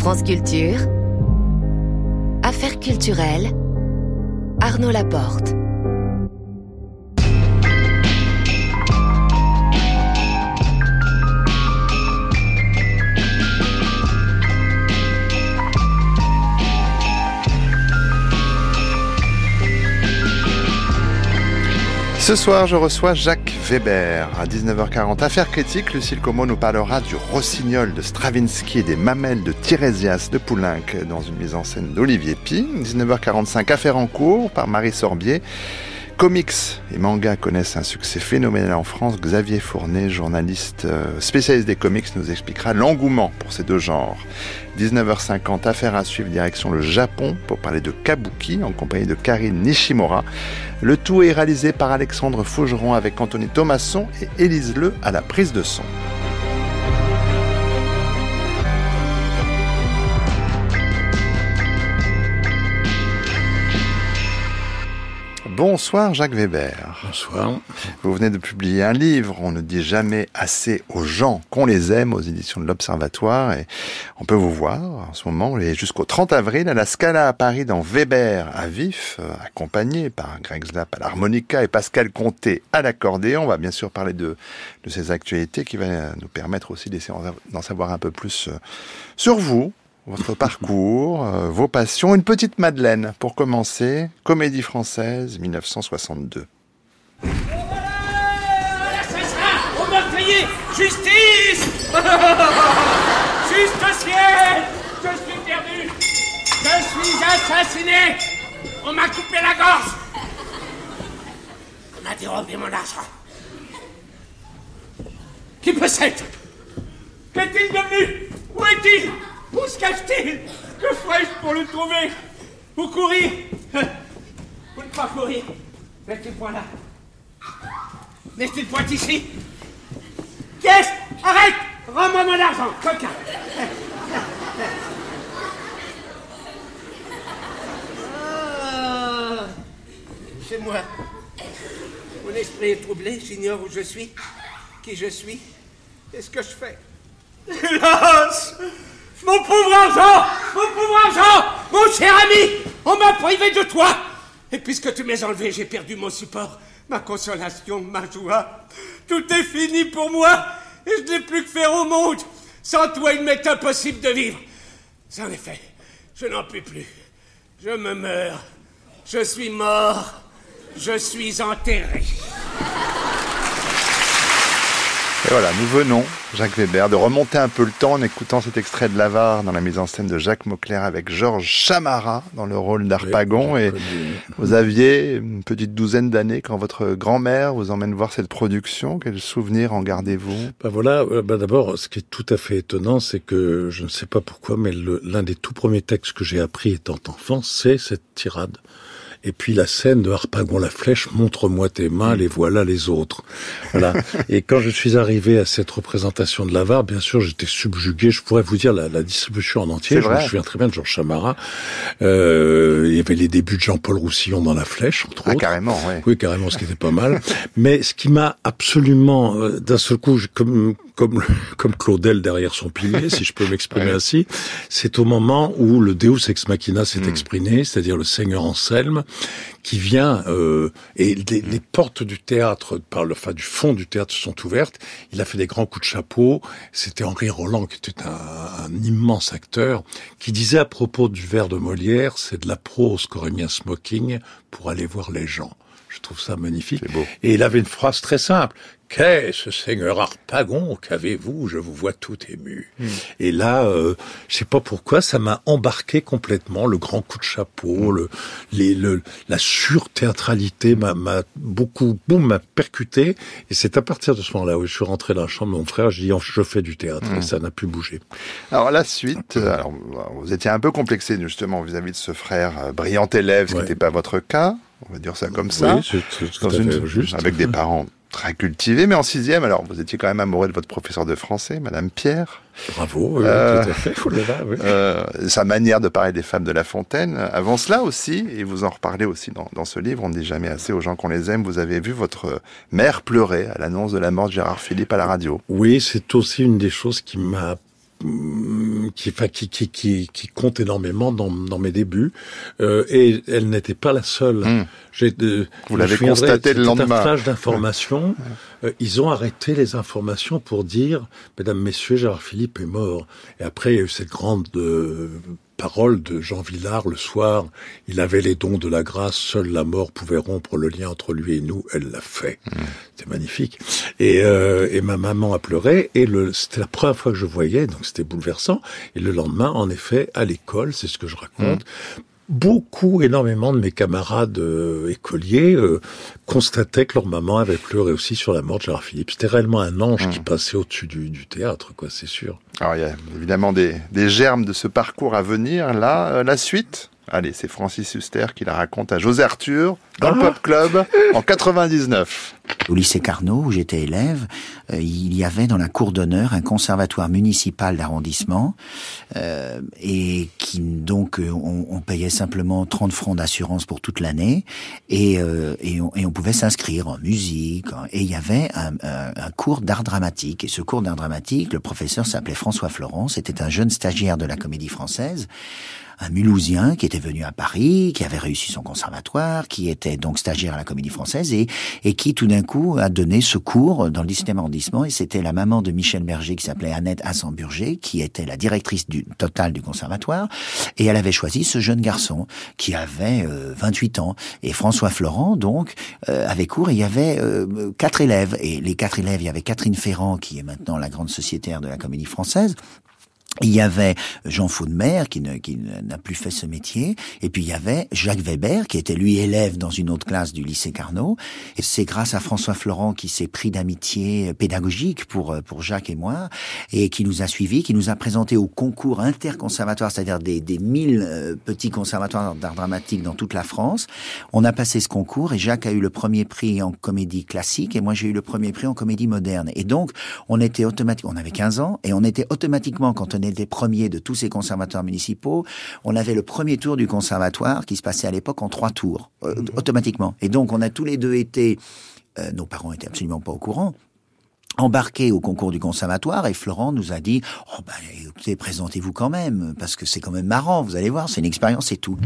France Culture, Affaires culturelles, Arnaud Laporte. Ce soir, je reçois Jacques Weber. À 19h40, Affaires critiques, Lucille Como nous parlera du rossignol de Stravinsky et des mamelles de Tirésias de Poulenc dans une mise en scène d'Olivier Pi. 19h45, Affaires en cours par Marie Sorbier. Comics et mangas connaissent un succès phénoménal en France. Xavier Fournet, journaliste euh, spécialiste des comics, nous expliquera l'engouement pour ces deux genres. 19h50, affaire à suivre direction le Japon pour parler de Kabuki en compagnie de Karine Nishimura. Le tout est réalisé par Alexandre Faugeron avec Anthony Thomasson et Élise Le à la prise de son. Bonsoir Jacques Weber. Bonsoir. Vous venez de publier un livre, On ne dit jamais assez aux gens qu'on les aime, aux éditions de l'Observatoire. Et on peut vous voir en ce moment, et jusqu'au 30 avril, à la Scala à Paris, dans Weber à Vif, euh, accompagné par Greg Zlap à l'harmonica et Pascal Comté à l'accordéon. On va bien sûr parler de, de ces actualités qui va nous permettre aussi d'en savoir un peu plus euh, sur vous, votre parcours, euh, vos passions. Une petite Madeleine pour commencer. Comédie française 1962. Au meurtrier. Justice Juste Je suis perdu. Je suis assassiné. On m'a coupé la gorge. On m'a dérobé mon argent. Qui peut être Qu'est-il devenu? Où est-il? Où se cache-t-il? Que ferais-je pour le trouver? Vous courir Vous ne pas courir! Le point là. Le point ici. Qu'est-ce Arrête! Rends-moi mon argent, coquin! Ah, C'est moi. Mon esprit est troublé, j'ignore où je suis, qui je suis, et ce que je fais. Hélas mon pauvre argent Mon pauvre argent Mon cher ami On m'a privé de toi Et puisque tu m'as enlevé, j'ai perdu mon support, ma consolation, ma joie. Tout est fini pour moi et je n'ai plus que faire au monde. Sans toi, il m'est impossible de vivre. En effet, je n'en peux plus. Je me meurs. Je suis mort. Je suis enterré. Et voilà, nous venons, Jacques Weber, de remonter un peu le temps en écoutant cet extrait de L'Avare dans la mise en scène de Jacques Mauclair avec Georges Chamara dans le rôle d'Arpagon. et vous aviez une petite douzaine d'années quand votre grand-mère vous emmène voir cette production. Quels souvenirs en gardez-vous? Ben voilà, euh, ben d'abord, ce qui est tout à fait étonnant, c'est que je ne sais pas pourquoi, mais l'un des tout premiers textes que j'ai appris étant enfant, c'est cette tirade. Et puis la scène de Harpagon la flèche, montre-moi tes mains, les voilà les autres. Voilà. et quand je suis arrivé à cette représentation de l'avare, bien sûr, j'étais subjugué. Je pourrais vous dire la, la distribution en entier. Je me souviens très bien de Georges Chamara. Euh, il y avait les débuts de Jean-Paul Roussillon dans la flèche, entre ah, autres. Carrément, oui. Oui, carrément, ce qui était pas mal. Mais ce qui m'a absolument, euh, d'un seul coup, comme comme, comme Claudel derrière son pilier, si je peux m'exprimer ainsi, c'est au moment où le Deus ex machina s'est hmm. exprimé, c'est-à-dire le Seigneur Anselme, qui vient euh, et les, les, portes du théâtre, par le, enfin du fond du théâtre sont ouvertes. Il a fait des grands coups de chapeau. C'était Henri Roland qui était un, un, immense acteur, qui disait à propos du vers de Molière, c'est de la prose qu'aurait mis un smoking pour aller voir les gens. Je trouve ça magnifique. Beau. Et il avait une phrase très simple. Qu'est-ce, Seigneur Harpagon Qu'avez-vous? Je vous vois tout ému. Mm. Et là, euh, je sais pas pourquoi, ça m'a embarqué complètement. Le grand coup de chapeau, mm. le, les, le, la surthéâtralité m'a, m'a beaucoup, boum, m'a percuté. Et c'est à partir de ce moment-là où je suis rentré dans la chambre de mon frère, j'ai dit, je fais du théâtre. Mm. Et ça n'a plus bougé. Alors la suite, euh, alors, vous étiez un peu complexé justement vis-à-vis de ce frère euh, brillant élève, ce qui n'était pas votre cas. On va dire ça comme ça. Oui, c'est, c'est dans une, juste. Avec des parents très cultivé, mais en sixième, alors vous étiez quand même amoureux de votre professeur de français, Madame Pierre. Bravo, euh, tout à fait. oui. euh, sa manière de parler des femmes de La Fontaine. Avant cela aussi, et vous en reparlez aussi dans, dans ce livre, on ne dit jamais assez aux gens qu'on les aime, vous avez vu votre mère pleurer à l'annonce de la mort de Gérard Philippe à la radio. Oui, c'est aussi une des choses qui m'a qui, qui, qui, qui, qui compte énormément dans, dans mes débuts. Euh, et elle n'était pas la seule. Hmm. J'ai, Vous l'avez constaté le lendemain. un flash d'informations. Euh, ils ont arrêté les informations pour dire, mesdames, messieurs, Gérard Philippe est mort. Et après, il y a eu cette grande euh, parole de Jean Villard le soir. Il avait les dons de la grâce. Seule la mort pouvait rompre le lien entre lui et nous. Elle l'a fait. Mmh. C'était magnifique. Et, euh, et, ma maman a pleuré. Et c'était la première fois que je voyais, donc c'était bouleversant. Et le lendemain, en effet, à l'école, c'est ce que je raconte, mmh beaucoup, énormément de mes camarades euh, écoliers euh, constataient que leur maman avait pleuré aussi sur la mort de Gérard Philippe. C'était réellement un ange qui mmh. passait au-dessus du, du, théâtre, quoi, c'est sûr. Alors il y a évidemment des, des, germes de ce parcours à venir. Là, euh, la suite? Allez, c'est Francis Huster qui la raconte à José Arthur dans le ah. Pop Club en 99. Au lycée Carnot, où j'étais élève, euh, il y avait dans la cour d'honneur un conservatoire municipal d'arrondissement euh, et qui donc euh, on, on, payait simplement 30 francs d'assurance pour toute l'année et, euh, et, on, et, on, pouvait s'inscrire en musique et il y avait un, un, un cours d'art dramatique et ce cours d'art dramatique, le professeur s'appelait François Florent, c'était un jeune stagiaire de la Comédie Française un Mulhousien qui était venu à Paris, qui avait réussi son conservatoire, qui était donc stagiaire à la Comédie Française et, et qui tout d'un coup a donné ce cours dans le 17e arrondissement. Et c'était la maman de Michel Berger qui s'appelait Annette Assemburger qui était la directrice du, totale du conservatoire. Et elle avait choisi ce jeune garçon qui avait 28 euh, ans. Et François Florent donc euh, avait cours et il y avait euh, quatre élèves. Et les quatre élèves il y avait Catherine Ferrand qui est maintenant la grande sociétaire de la Comédie Française il y avait Jean Faudemer qui ne qui n'a plus fait ce métier. Et puis il y avait Jacques Weber qui était lui élève dans une autre classe du lycée Carnot. Et c'est grâce à François Florent qui s'est pris d'amitié pédagogique pour pour Jacques et moi et qui nous a suivis qui nous a présenté au concours interconservatoire c'est-à-dire des des mille euh, petits conservatoires d'art dramatique dans toute la France. On a passé ce concours et Jacques a eu le premier prix en comédie classique et moi j'ai eu le premier prix en comédie moderne. Et donc on était automatiquement on avait 15 ans et on était automatiquement quand on était premier de tous ces conservatoires municipaux. On avait le premier tour du conservatoire qui se passait à l'époque en trois tours, euh, mhm. automatiquement. Et donc, on a tous les deux été, euh, nos parents étaient absolument pas au courant, embarqués au concours du conservatoire et Florent nous a dit oh ben écoutez présentez-vous quand même parce que c'est quand même marrant vous allez voir c'est une expérience et tout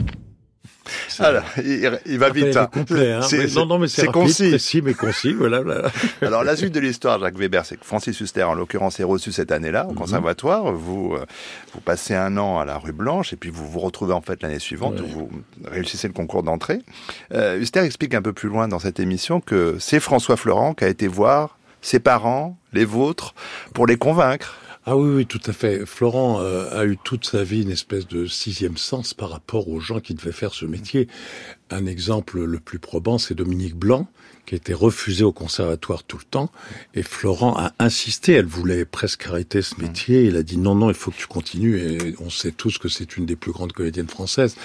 alors, il, va vite. Hein. Hein. non, non, mais c'est concis. précis, mais concis. Voilà, Alors, la suite de l'histoire, Jacques Weber, c'est que Francis Huster, en l'occurrence, est reçu cette année-là au mhm. conservatoire. Vous, euh, vous passez un an à la rue Blanche et puis vous vous retrouvez en fait l'année suivante où vous réussissez le concours d'entrée. Euh, Huster explique un peu plus loin dans cette émission que c'est François Florent qui a été voir ses parents, les vôtres, pour les convaincre. Ah oui, oui, tout à fait. Florent euh, a eu toute sa vie une espèce de sixième sens par rapport aux gens qui devaient faire ce métier. Un exemple le plus probant, c'est Dominique Blanc, qui était refusée au conservatoire tout le temps. Et Florent a insisté, elle voulait presque arrêter ce métier. Il a dit non, non, il faut que tu continues. Et on sait tous que c'est une des plus grandes comédiennes françaises.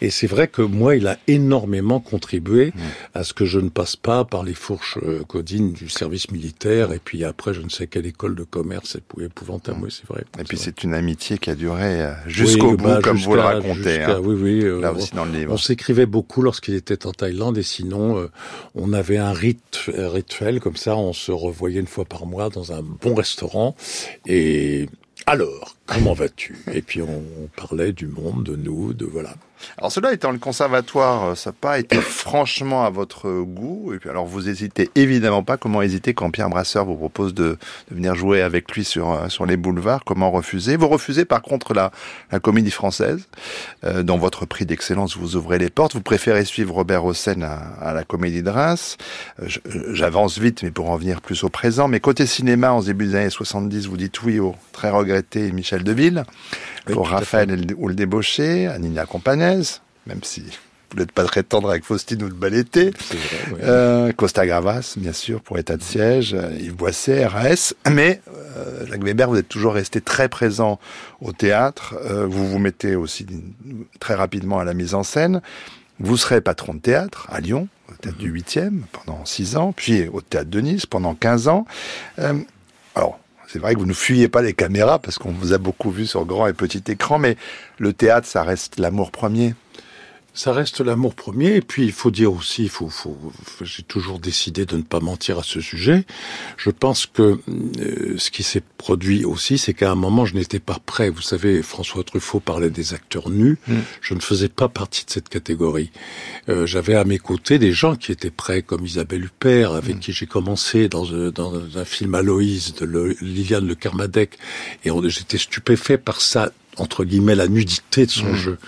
Et c'est vrai que moi, il a énormément contribué à ce que je ne passe pas par les fourches euh, codines du service militaire. Et puis après, je ne sais quelle école de commerce, épouvantable, oui, c'est vrai. Et puis c'est une amitié qui a duré euh, jusqu'au bout, bah, comme vous le racontez. Hein. Oui, oui. Euh, Là aussi dans le livre. On s'écrivait beaucoup lorsqu'il était en Thaïlande et sinon, on avait un un rituel comme ça. On se revoyait une fois par mois dans un bon restaurant. Et alors, comment vas-tu? Et puis on parlait du monde, de nous, de voilà. Alors cela étant le conservatoire, euh, ça n'a pas été franchement à votre goût. Et puis alors vous hésitez évidemment pas. Comment hésiter quand Pierre Brasseur vous propose de, venir jouer avec lui sur euh, sur les boulevards? Comment refuser? Vous refusez par contre la, la comédie française, euh, dont votre prix d'excellence vous ouvrez les portes. Vous préférez suivre Robert Hossein à, à la comédie de Reims. Euh, j'avance vite, mais pour en venir plus au présent. Mais côté cinéma, en début des années 70, vous dites oui au très regretté Michel Deville, pour Raphaël ou le débauché, à Nina Companès, même si vous n'êtes pas très tendre avec Faustine ou le Baletté. Euh, Costa Gavras, bien sûr, pour État de siège, euh, Yves Boisset, RAS. Mais, euh, Jacques Weber, vous êtes toujours resté très présent au théâtre. Euh, vous vous mettez aussi très rapidement à la mise en scène. Vous serez patron de théâtre à Lyon, au théâtre du 8e, pendant 6 ans, puis au théâtre de Nice pendant 15 ans. Euh, alors, c'est vrai que vous ne fuyez pas les caméras parce qu'on vous a beaucoup vu sur grand et petit écran, mais le théâtre, ça reste l'amour premier. Ça reste l'amour premier. Et puis, il faut dire aussi, il faut, faut, j'ai toujours décidé de ne pas mentir à ce sujet. Je pense que euh, ce qui s'est produit aussi, c'est qu'à un moment, je n'étais pas prêt. Vous savez, François Truffaut parlait des acteurs nus. Mm. Je ne faisais pas partie de cette catégorie. Euh, j'avais à mes côtés des gens qui étaient prêts, comme Isabelle Huppert, avec mm. qui j'ai commencé dans, euh, dans, un film Aloïse de Liliane Le Kermadec. Et j'étais stupéfait par ça entre guillemets la nudité de son mmh. jeu.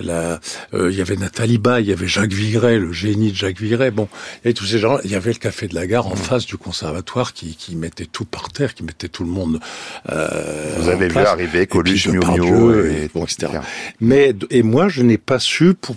Euh, il y avait Nathalie Baye, il y avait Jacques Viret, le génie de Jacques Viret. Bon, il y avait tous ces gens. Il y avait le Café de la Gare en mmh. face du conservatoire qui, qui mettait tout par terre, qui mettait tout le monde. Euh, Vous avez vu arriver Coluche, Miu et, et, etc. Mais et moi, je n'ai pas su pour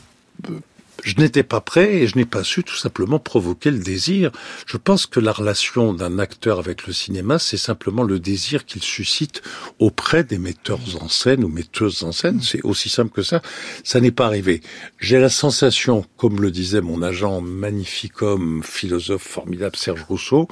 je n'étais pas prêt et je n'ai pas su tout simplement provoquer le désir. Je pense que la relation d'un acteur avec le cinéma, c'est simplement le désir qu'il suscite auprès des metteurs en scène ou metteuses en scène. C'est aussi simple que ça. Ça n'est pas arrivé. J'ai la sensation, comme le disait mon agent magnifique homme, philosophe formidable Serge Rousseau,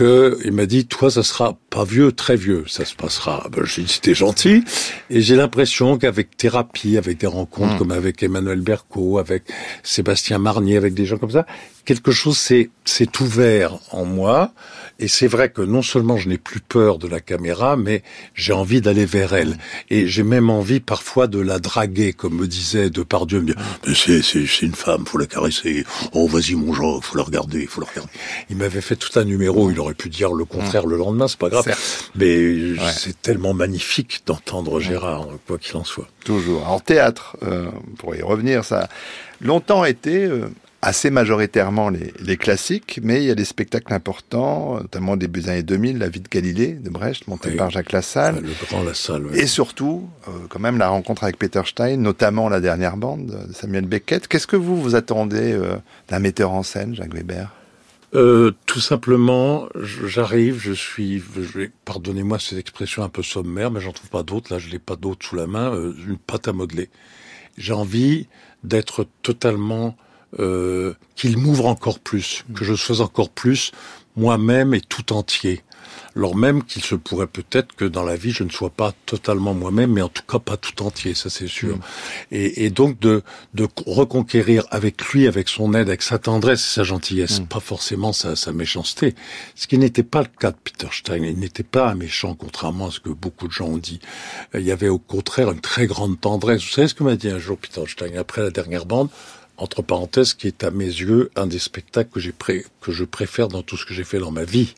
il m'a dit, toi, ça sera pas vieux, très vieux, ça se passera. Ben, j'ai dit, c'était gentil. Et j'ai l'impression qu'avec thérapie, avec des rencontres hmm. comme avec Emmanuel Berco, avec Sébastien Marnier, avec des gens comme ça, quelque chose s'est ouvert en moi. Et c'est vrai que non seulement je n'ai plus peur de la caméra, mais j'ai envie d'aller vers elle. Et j'ai même envie parfois de la draguer, comme me disait Depardieu. Me mais c'est, c'est, c'est une femme, faut la caresser. Oh, vas-y, mon genre, faut la regarder, faut la regarder. Il m'avait fait tout un numéro, il aurait pu dire le contraire le lendemain, c'est pas grave. Mais c'est tellement magnifique d'entendre Gérard, quoi qu'il en soit. Toujours. En théâtre, euh, pour y revenir, ça a longtemps été euh, assez majoritairement les, classiques, mais il y a des spectacles importants, notamment début des années 2000, La vie de Galilée de Brecht, monté par Jacques Lassalle. le grand Lassalle, Et surtout, euh, quand même, la rencontre avec Peter Stein, notamment la dernière bande de Samuel Beckett. Qu'est-ce que vous vous attendez euh, d'un metteur en scène, Jacques Weber? Euh, tout simplement, j'arrive, je suis, pardonnez-moi cette expression un peu sommaire, mais j'en trouve pas d'autres. Là, je n'ai pas d'autres sous la main. une pâte à modeler. J'ai envie d'être totalement euh, qu'il m'ouvre encore plus, que je sois encore plus moi-même et tout entier. Alors même qu'il se pourrait peut-être que dans la vie je ne sois pas totalement moi-même, mais en tout cas pas tout entier, ça c'est sûr. Mm. Et, et, donc de, de reconquérir avec lui, avec son aide, avec sa tendresse et sa gentillesse, mm. pas forcément sa, sa méchanceté. Ce qui n'était pas le cas de Peter Stein. Il n'était pas un méchant, contrairement à ce que beaucoup de gens ont dit. Il y avait au contraire une très grande tendresse. Vous savez ce que m'a dit un jour Peter Stein après la dernière bande? Entre parenthèses, qui est à mes yeux un des spectacles que, j'ai que je préfère dans tout ce que j'ai fait dans ma vie.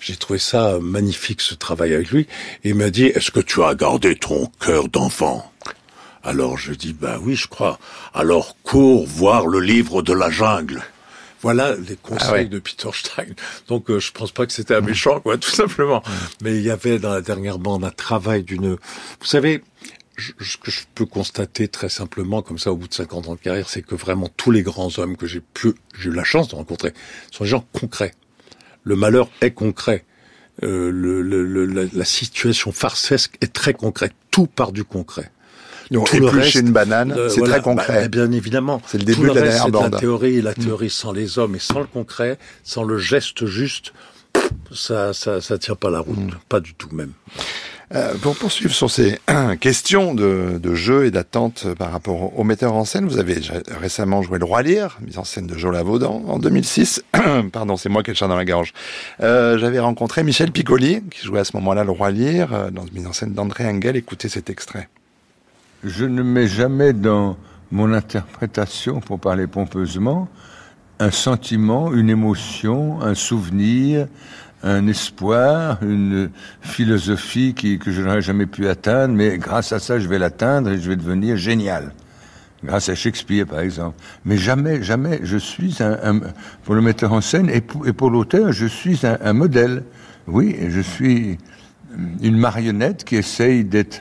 J'ai trouvé ça magnifique, ce travail avec lui. Et il m'a dit, est-ce que tu as gardé ton cœur d'enfant? Alors je dis, bah oui, je crois. Alors cours voir le livre de la jungle. Voilà les conseils ah de Peter Stein. Donc euh, je pense pas que c'était un méchant, quoi, tout simplement. Mais il y avait dans la dernière bande un travail d'une... Vous savez, ce que je peux constater très simplement, comme ça, au bout de 50 ans de carrière, c'est que vraiment tous les grands hommes que j'ai pu, j'ai eu la chance de rencontrer, sont des gens concrets. Le malheur est concret. Euh, le, le, la, situation farcesque est très concrète. Tout part du concret. Donc, Tout éplucher une banane, euh, c'est très concret. Bah, bien évidemment. C'est le début de la dernière bande. la théorie, la mm. théorie sans les hommes et sans le concret, sans le geste juste, ça, ça, ça tient pas la route, mm. pas du tout même. Euh, pour poursuivre sur ces questions de, jeu et d'attente par rapport au, metteur en scène, vous avez récemment joué Le Roi Lire, mise en scène de Joe Lavaudan en 2006. Pardon, c'est moi qui ai le chat dans la gorge. Euh, J'avais rencontré Michel Piccoli, qui jouait à ce moment-là Le Roi Lire, euh, dans une mise en scène d'André Engel. Écoutez cet extrait. Je ne mets jamais dans mon interprétation, pour parler pompeusement, un sentiment, une émotion, un souvenir, un espoir, une philosophie qui, que je n'aurais jamais pu atteindre, mais grâce à ça, je vais l'atteindre et je vais devenir génial. Grâce à Shakespeare, par exemple. Mais jamais, jamais, je suis un, pour le metteur en scène et pour, et pour l'auteur, je suis un, un, modèle. Oui, je suis une marionnette qui essaye d'être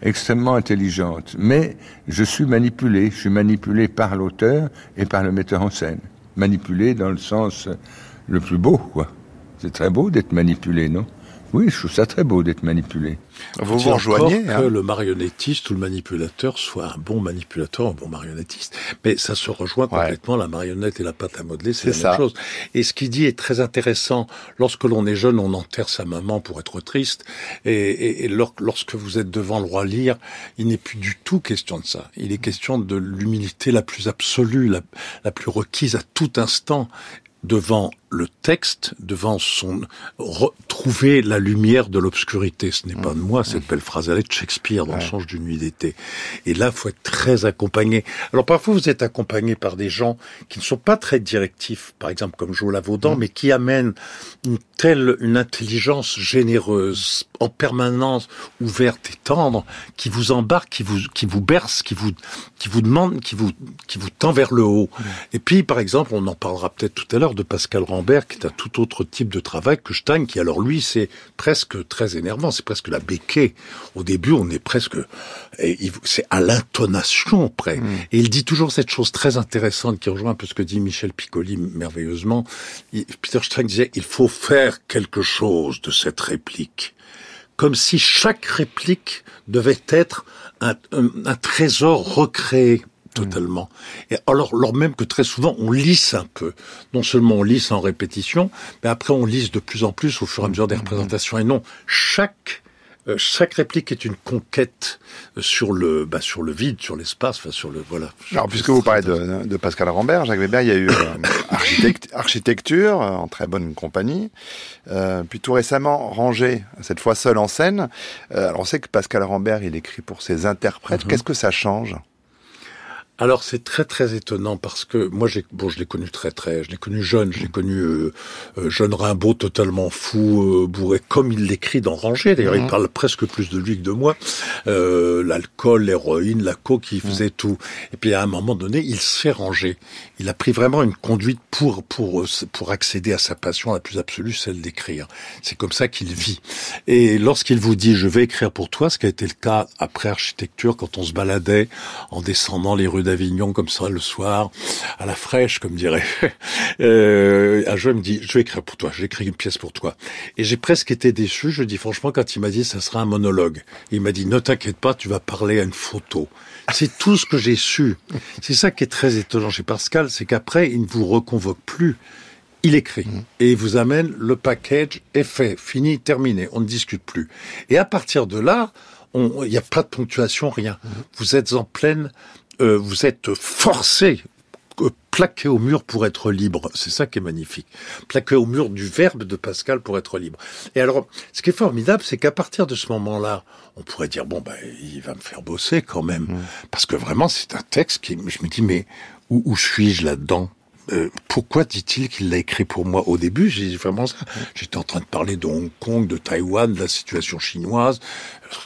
extrêmement intelligente. Mais je suis manipulé. Je suis manipulé par l'auteur et par le metteur en scène. Manipulé dans le sens le plus beau, quoi. C'est très beau d'être manipulé, non? Oui, je trouve ça très beau d'être manipulé. Vous vous rejoignez que hein le marionnettiste ou le manipulateur soit un bon manipulateur, un bon marionnettiste. Mais ça se rejoint complètement, la marionnette et la pâte à modeler, c'est la C'est ça. même chose. Et ce qu'il dit est très intéressant. Lorsque l'on est jeune, on enterre sa maman pour être triste. Et, et- et lor- lorsque vous êtes devant le roi Lear, il n'est plus du tout question de ça. Il est question de l'humilité la plus absolue, la, la plus requise à tout instant devant le texte, devant son re- trouver la lumière de l'obscurité. Ce n'est pas de moi cette belle phrase, elle est de Shakespeare dans le songe d'une nuit d'été. Et là, faut être très accompagné. Alors parfois, vous êtes accompagné par des gens qui ne sont pas très directifs, par exemple comme Joe Lavaudan, mais qui amènent une telle une intelligence généreuse, en permanence ouverte et tendre, qui vous embarque, qui vous qui vous berce, qui vous qui vous demande, qui vous qui vous tend vers le haut. Et puis, par exemple, on en parlera peut-être tout à l'heure de Pascal Rambert, qui est un tout autre type de travail que Stein, qui alors lui, c'est presque très énervant, c'est presque la béquée. Au début, on est presque, c'est à l'intonation près. Et il dit toujours cette chose très intéressante qui rejoint un peu ce que dit Michel Piccoli merveilleusement. Il- Peter Stein disait, il faut faire quelque chose de cette réplique comme si chaque réplique devait être un, un- un trésor recréé totalement. Et alors, alors même que très souvent, on lisse un peu. Non seulement on lisse en répétition, mais après on lisse de plus en plus au fur et à mesure des représentations. Et non, chaque euh, chaque réplique est une conquête euh, sur le bah, sur le vide, sur l'espace, enfin sur le voilà. Alors, puisque vous parlez de, de Pascal Rambert, Jacques Weber, il y a eu euh, architect- architecture en très bonne compagnie, euh, puis tout récemment rangé, cette fois seul en scène. Euh, alors on sait que Pascal Rambert, il écrit pour ses interprètes. Qu'est-ce que ça change? Alors c'est très très étonnant parce que moi j'ai bon je l'ai connu très très je l'ai connu jeune je l'ai connu euh, euh, jeune Rimbaud totalement fou euh, bourré comme il l'écrit dans Ranger d'ailleurs il parle presque plus de lui que de moi. Euh, l'alcool l'héroïne la coke il faisait tout. Et puis à un moment donné il s'est rangé il a pris vraiment une conduite pour pour euh, pour accéder à sa passion la plus absolue celle d'écrire c'est comme ça qu'il vit et lorsqu'il vous dit je vais écrire pour toi ce qui a été le cas après architecture quand on se baladait en descendant les rues d'Avignon comme ça le soir, à la fraîche, comme dirait. Euh, un jour, me dit, je vais écrire pour toi, j'ai écrit une pièce pour toi. Et j'ai presque été déçu, je dis franchement, quand il m'a dit, ça sera un monologue. Il m'a dit, ne t'inquiète pas, tu vas parler à une photo. C'est tout ce que j'ai su. C'est ça qui est très étonnant chez Pascal, c'est qu'après, il ne vous reconvoque plus. Il écrit et il vous amène le package est fait, fini, terminé, on ne discute plus. Et à partir de là, il n'y a pas de ponctuation, rien. Vous êtes en pleine, euh, vous êtes forcé, plaqué au mur pour être libre. C'est ça qui est magnifique. Plaqué au mur du verbe de Pascal pour être libre. Et alors, ce qui est formidable, c'est qu'à partir de ce moment-là, on pourrait dire bon ben, il va me faire bosser quand même, parce que vraiment c'est un texte qui, je me dis mais où, où suis-je là-dedans? Euh, pourquoi dit-il qu'il l'a écrit pour moi au début? J'ai vraiment ça. J'étais en train de parler de Hong Kong, de Taïwan, de la situation chinoise.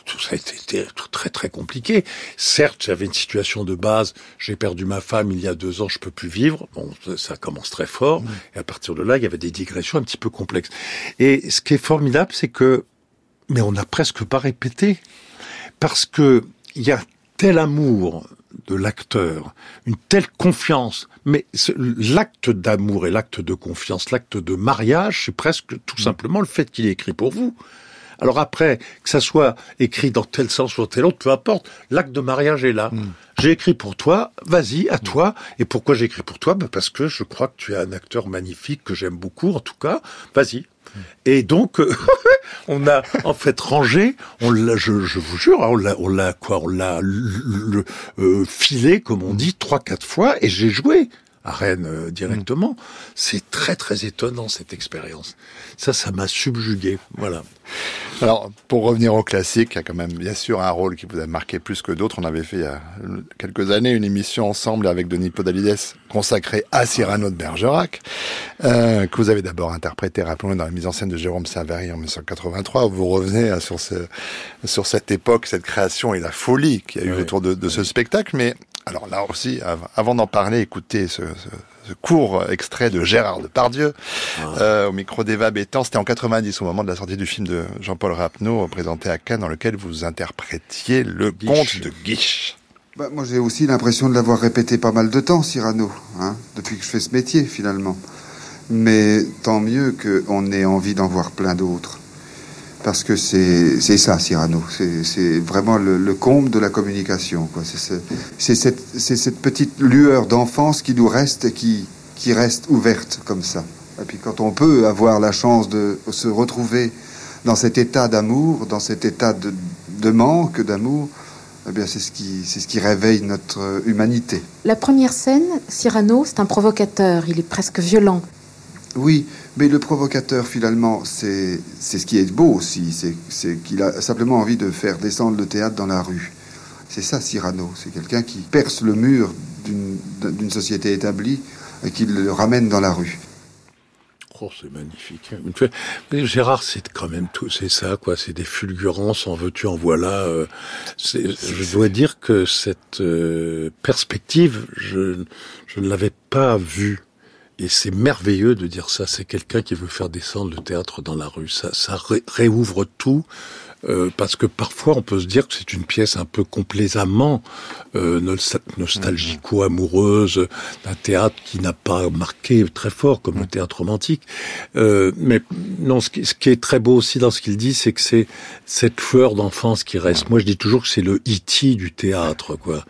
Tout ça a été tout très très compliqué. Certes, j'avais une situation de base. J'ai perdu ma femme il y a deux ans. Je peux plus vivre. Bon, ça, ça commence très fort. Et à partir de là, il y avait des digressions un petit peu complexes. Et ce qui est formidable, c'est que, mais on n'a presque pas répété parce que il y a tel amour de l'acteur, une telle confiance, mais l'acte d'amour et l'acte de confiance, l'acte de mariage, c'est presque tout simplement le fait qu'il est écrit pour vous. Alors après, que ça soit écrit dans tel sens ou tel autre, peu importe, l'acte de mariage est là. J'ai écrit pour toi, vas-y, à toi. Et pourquoi j'ai écrit pour toi? Ben Parce que je crois que tu es un acteur magnifique, que j'aime beaucoup en tout cas, vas-y. Et donc, on a en fait rangé, on l'a, je, je vous jure, hein, on l'a, on l'a quoi, on l'a le, euh, filé, comme on dit, trois quatre fois, et j'ai joué à Rennes euh, directement. C'est très très étonnant cette expérience. Ça, ça m'a subjugué. Voilà. Alors, pour revenir au classique, il y a quand même bien sûr un rôle qui vous a marqué plus que d'autres. On avait fait il y a quelques années une émission ensemble avec Denis Podalides consacrée à Cyrano de Bergerac, euh, que vous avez d'abord interprété, rappelons-le, dans la mise en scène de Jérôme Savary en 1983, où vous revenez euh, sur, ce, sur cette époque, cette création et la folie qu'il y a eu Oui. autour de, de ce spectacle. Mais alors là aussi, av- avant d'en parler, écoutez ce, ce, ce court extrait de Gérard Depardieu euh, au micro d'Eva Bétan. C'était en 90, au moment de la sortie du film de Jean-Paul Rapneau, présenté à Cannes, dans lequel vous interprétiez le Guiche. conte de Guiche. Bah, moi, j'ai aussi l'impression de l'avoir répété pas mal de temps, Cyrano, hein, depuis que je fais ce métier, finalement. Mais tant mieux qu'on ait envie d'en voir plein d'autres. Parce que c'est ça, Cyrano. C'est vraiment le, comble de la communication. C'est cette, cette, petite lueur d'enfance qui nous reste et qui, qui reste ouverte comme ça. Et puis quand on peut avoir la chance de se retrouver dans cet état d'amour, dans cet état de, de manque d'amour, eh bien c'est ce qui ce qui réveille notre humanité. La première scène, Cyrano, c'est un provocateur, il est presque violent. Oui, mais le provocateur, finalement, c'est ce qui est beau aussi. C'est qu'il a simplement envie de faire descendre le théâtre dans la rue. C'est ça, Cyrano. C'est quelqu'un qui perce le mur d'une société établie et qui le ramène dans la rue. Oh, c'est magnifique. Mais Gérard, c'est quand même tout, c'est ça, quoi. C'est des fulgurances, en veux-tu, en voilà. Euh, je dois dire que cette euh, perspective, je, je ne l'avais pas vue et c'est merveilleux de dire ça. C'est quelqu'un qui veut faire descendre le théâtre dans la rue. Ça, ça réouvre tout. Euh, parce que parfois on peut se dire que c'est une pièce un peu complaisamment euh, nostalgico-amoureuse d'un théâtre qui n'a pas marqué très fort comme le théâtre romantique. Euh, mais non, ce qui, ce qui, est très beau aussi dans ce qu'il dit, c'est que c'est cette fleur d'enfance qui reste. Moi, je dis toujours que c'est le E.T. du théâtre, quoi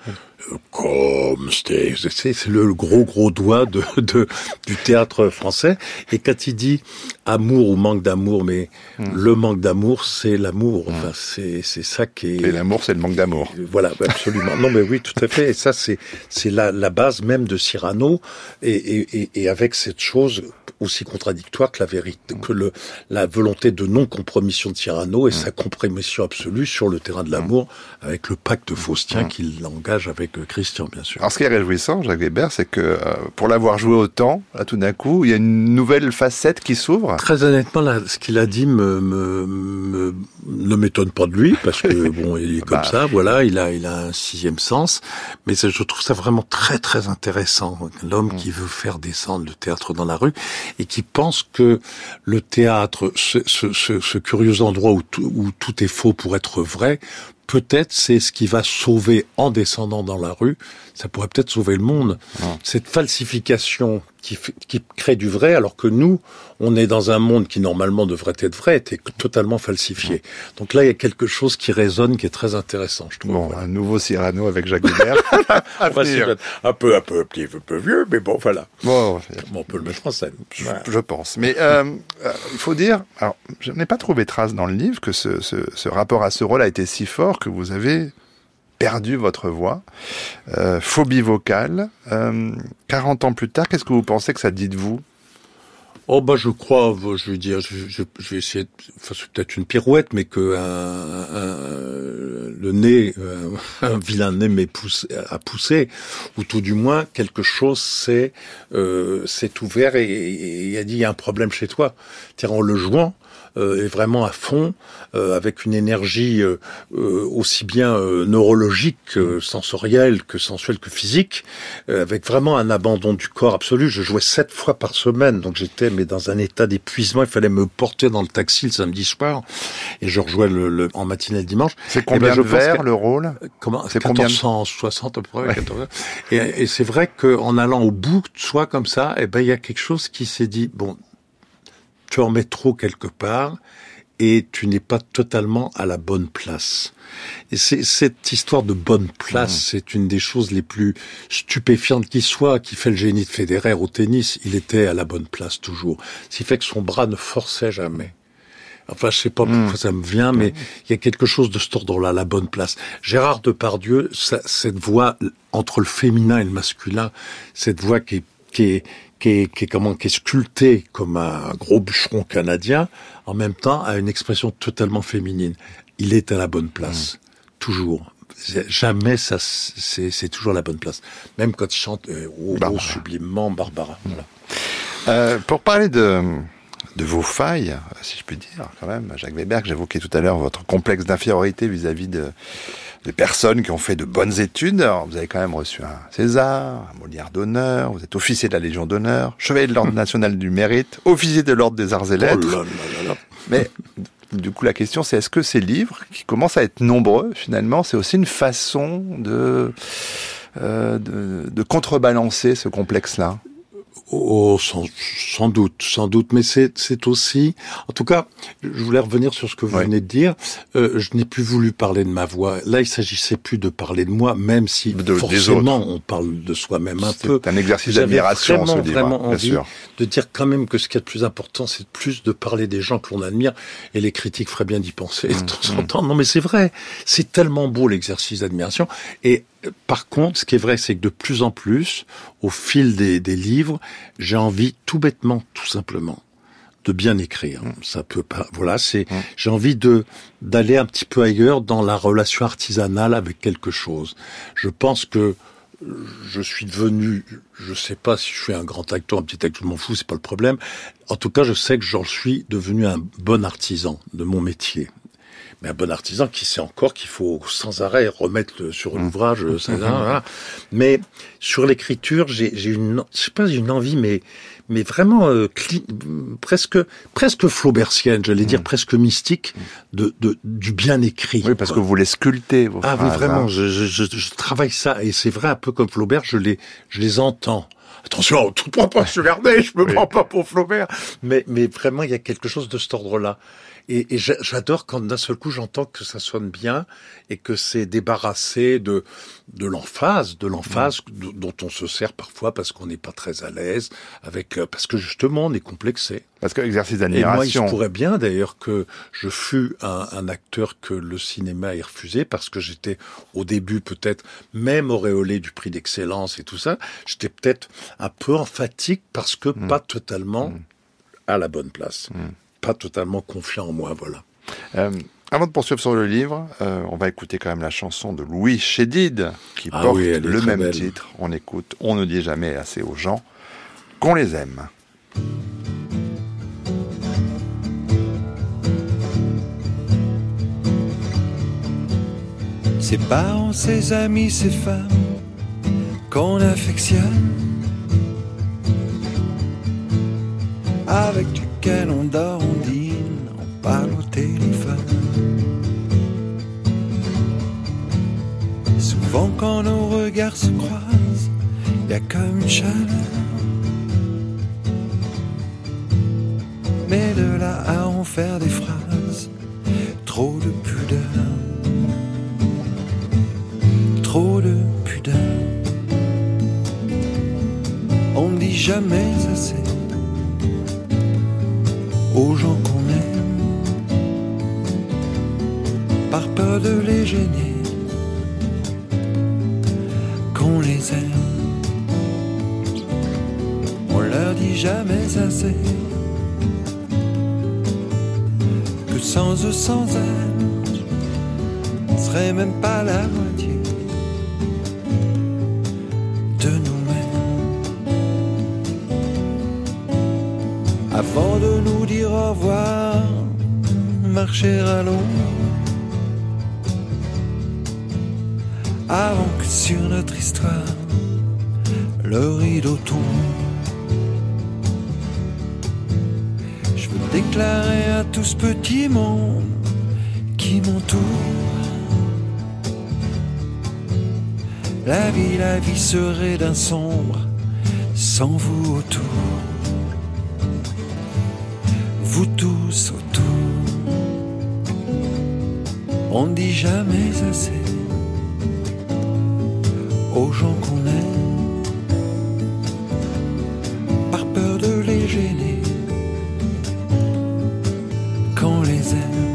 comme c'est le gros gros doigt de, de, du théâtre français. Et quand il dit amour ou manque d'amour, mais hmm. le manque d'amour, c'est l'amour. Hmm. Enfin, c'est c'est ça qui est. Et l'amour, c'est le manque d'amour. Voilà, absolument. non, mais oui, tout à fait. Et ça, c'est c'est la, la base même de Cyrano. Et, et, et avec cette chose aussi contradictoire que la vérité, que le, la volonté de non-compromission de Cyrano et mm. sa compromission absolue sur le terrain de l'amour avec le pacte faustien qu'il engage avec Christian, bien sûr. Alors, ce qui est réjouissant, Jacques Weber, c'est que euh, pour l'avoir joué autant, là, tout d'un coup, il y a une nouvelle facette qui s'ouvre. Très honnêtement, là, ce qu'il a dit me, me, me ne m'étonne pas de lui parce que bon, il est comme bah. ça, voilà, il a, il a un sixième sens. Mais je trouve ça vraiment très, très intéressant. L'homme qui veut faire descendre le théâtre dans la rue et qui pense que le théâtre, ce, ce, ce, curieux endroit où où tout est faux pour être vrai, peut-être c'est ce qui va sauver en descendant dans la rue, ça pourrait peut-être sauver le monde. Cette falsification qui, qui, crée du vrai, alors que nous, on est dans un monde qui normalement devrait être vrai, est totalement falsifié. Donc là, il y a quelque chose qui résonne, qui est très intéressant, je trouve. Bon, un nouveau Cyrano avec Jacques Hubert. un peu, un peu, un peu, un peu vieux, mais bon, voilà. Bon, on peut le mettre en scène. Je, pense. Mais euh, euh, il faut dire, alors, je n'ai pas trouvé trace dans le livre que ce, ce, ce rapport à ce rôle a été si fort que vous avez perdu votre voix, euh, phobie vocale. 40 ans plus tard, qu'est-ce que vous pensez que ça dit de vous? Oh bah je crois, je veux dire, je, vais essayer, de, enfin c'est peut-être une pirouette, mais que un, le nez, un, vilain nez m'est poussé, a poussé, ou tout du moins quelque chose s'est euh, ouvert et, il a dit il y a un problème chez toi. Tiens, en le jouant, euh, est vraiment à fond, euh, avec une énergie euh, aussi bien neurologique, sensorielle que sensuelle que physique, avec vraiment un abandon du corps absolu. Je jouais sept fois par semaine, donc j'étais mais dans un état d'épuisement. Il fallait me porter dans le taxi le samedi soir, et je rejouais le, en matinée le dimanche. C'est eh combien ben, de verres le rôle? Comment C'est 1460 à peu près. Et, et c'est vrai qu'en allant au bout de soi comme ça, eh ben il y a quelque chose qui s'est dit bon tu en mets trop quelque part et tu n'es pas totalement à la bonne place. Et c'est cette histoire de bonne place, mmh. c'est une des choses les plus stupéfiantes qui soit, qui fait le génie de Federer au tennis. Il était à la bonne place toujours. Ce qui fait que son bras ne forçait jamais. Enfin, je sais pas pourquoi mmh. ça me vient, mais il y a quelque chose de cet ordre-là, la bonne place. Gérard Depardieu, cette voix entre le féminin et le masculin, cette voix qui est, qui est, qui est, qui est, comment, qui est sculpté comme un gros bûcheron canadien, en même temps a une expression totalement féminine. Il est à la bonne place, mm. toujours. Jamais ça, c'est toujours la bonne place. Même quand il chante euh, oh, sublimement Barbara. Mm. Voilà. Euh, pour parler de, de vos failles, si je puis dire, quand même, Jacques Weber, j'évoquais tout à l'heure votre complexe d'infériorité vis-à-vis de des personnes qui ont fait de bonnes études. vous avez quand même reçu un César, un Molière d'honneur, vous êtes officier de la Légion d'honneur, chevalier de l'Ordre national du mérite, officier de l'Ordre des arts et lettres. Oh Mais du coup, la question, c'est est-ce que ces livres, qui commencent à être nombreux, finalement, c'est aussi une façon de, euh, de, de contrebalancer ce complexe-là? Oh, sans, sans, doute, sans doute, mais c'est aussi, en tout cas, je voulais revenir sur ce que vous venez de dire. Euh, je n'ai plus voulu parler de ma voix. Là, il s'agissait plus de parler de moi, même si De- forcément on parle de soi-même un peu. C'est un exercice d'admiration, vraiment, livre, vraiment bien envie sûr. de dire quand même que ce qui est le plus important, c'est plus de parler des gens que l'on admire. Et les critiques feraient bien d'y penser Mmh, de temps en temps. Non, mais c'est vrai. C'est tellement beau l'exercice d'admiration. Et par contre, ce qui est vrai, c'est que de plus en plus, au fil des, des livres, j'ai envie tout bêtement, tout simplement, de bien écrire. Mmh. Ça peut pas. Voilà, c'est. J'ai envie de d'aller un petit peu ailleurs dans la relation artisanale avec quelque chose. Je pense que je suis devenu, je sais pas si je suis un grand acteur, un petit acteur, je m'en fous, c'est pas le problème. En tout cas, je sais que j'en suis devenu un bon artisan de mon métier. Mais un bon artisan qui sait encore qu'il faut sans arrêt remettre le- sur l'ouvrage, euh, voilà. Mais sur l'écriture, j'ai une, je sais pas, une envie, mais mais vraiment euh, cli- presque presque flaubertienne, j'allais dire presque mystique de, de du bien écrit. Oui, parce quoi. que vous les sculptez, vos Ah oui, vraiment, hein. je, je travaille ça, et c'est vrai, un peu comme Flaubert, je les, je les entends. Attention, tout prend pas je me Oui. prends pas pour Flaubert. Mais, mais vraiment, il y a quelque chose de cet ordre-là. Et, et j'a- j'adore quand d'un seul coup j'entends que ça sonne bien et que c'est débarrassé de de l'emphase, de l'emphase d- dont on se sert parfois parce qu'on n'est pas très à l'aise avec euh, parce que justement on est complexé. Parce que exercice Et moi, il se d'admiration. pourrait bien d'ailleurs que je fus un, un acteur que le cinéma ait refusé parce que j'étais au début peut-être même auréolé du prix d'excellence et tout ça. J'étais peut-être un peu emphatique parce que Mm. pas totalement à la bonne place, pas totalement confiant en moi, voilà. Euh, avant de poursuivre sur le livre, euh, on va écouter quand même la chanson de Louis Chédid qui Ah porte oui, le même belle. titre. On écoute, on ne dit jamais assez aux gens qu'on les aime. Ses parents, ses amis, ses femmes qu'on affectionne, avec duquel on dort, on dîne, on parle au téléphone. Souvent quand nos regards se croisent, y a comme une chaleur. Mais de là à en faire des phrases, trop de pudeur trop de pudeur. On ne dit jamais assez aux gens qu'on aime, par peur de les gêner, qu'on les aime. On leur dit jamais assez que sans eux, sans elles, on serait même pas la moitié revoir, marcher à l'ombre. Avant que sur notre histoire, le rideau tombe. Je veux déclarer à tout ce petit monde qui m'entoure. La vie, la vie serait d'un sombre sans vous autour. Vous tous autour. On ne dit jamais assez aux gens qu'on aime, par peur de les gêner quand les aime.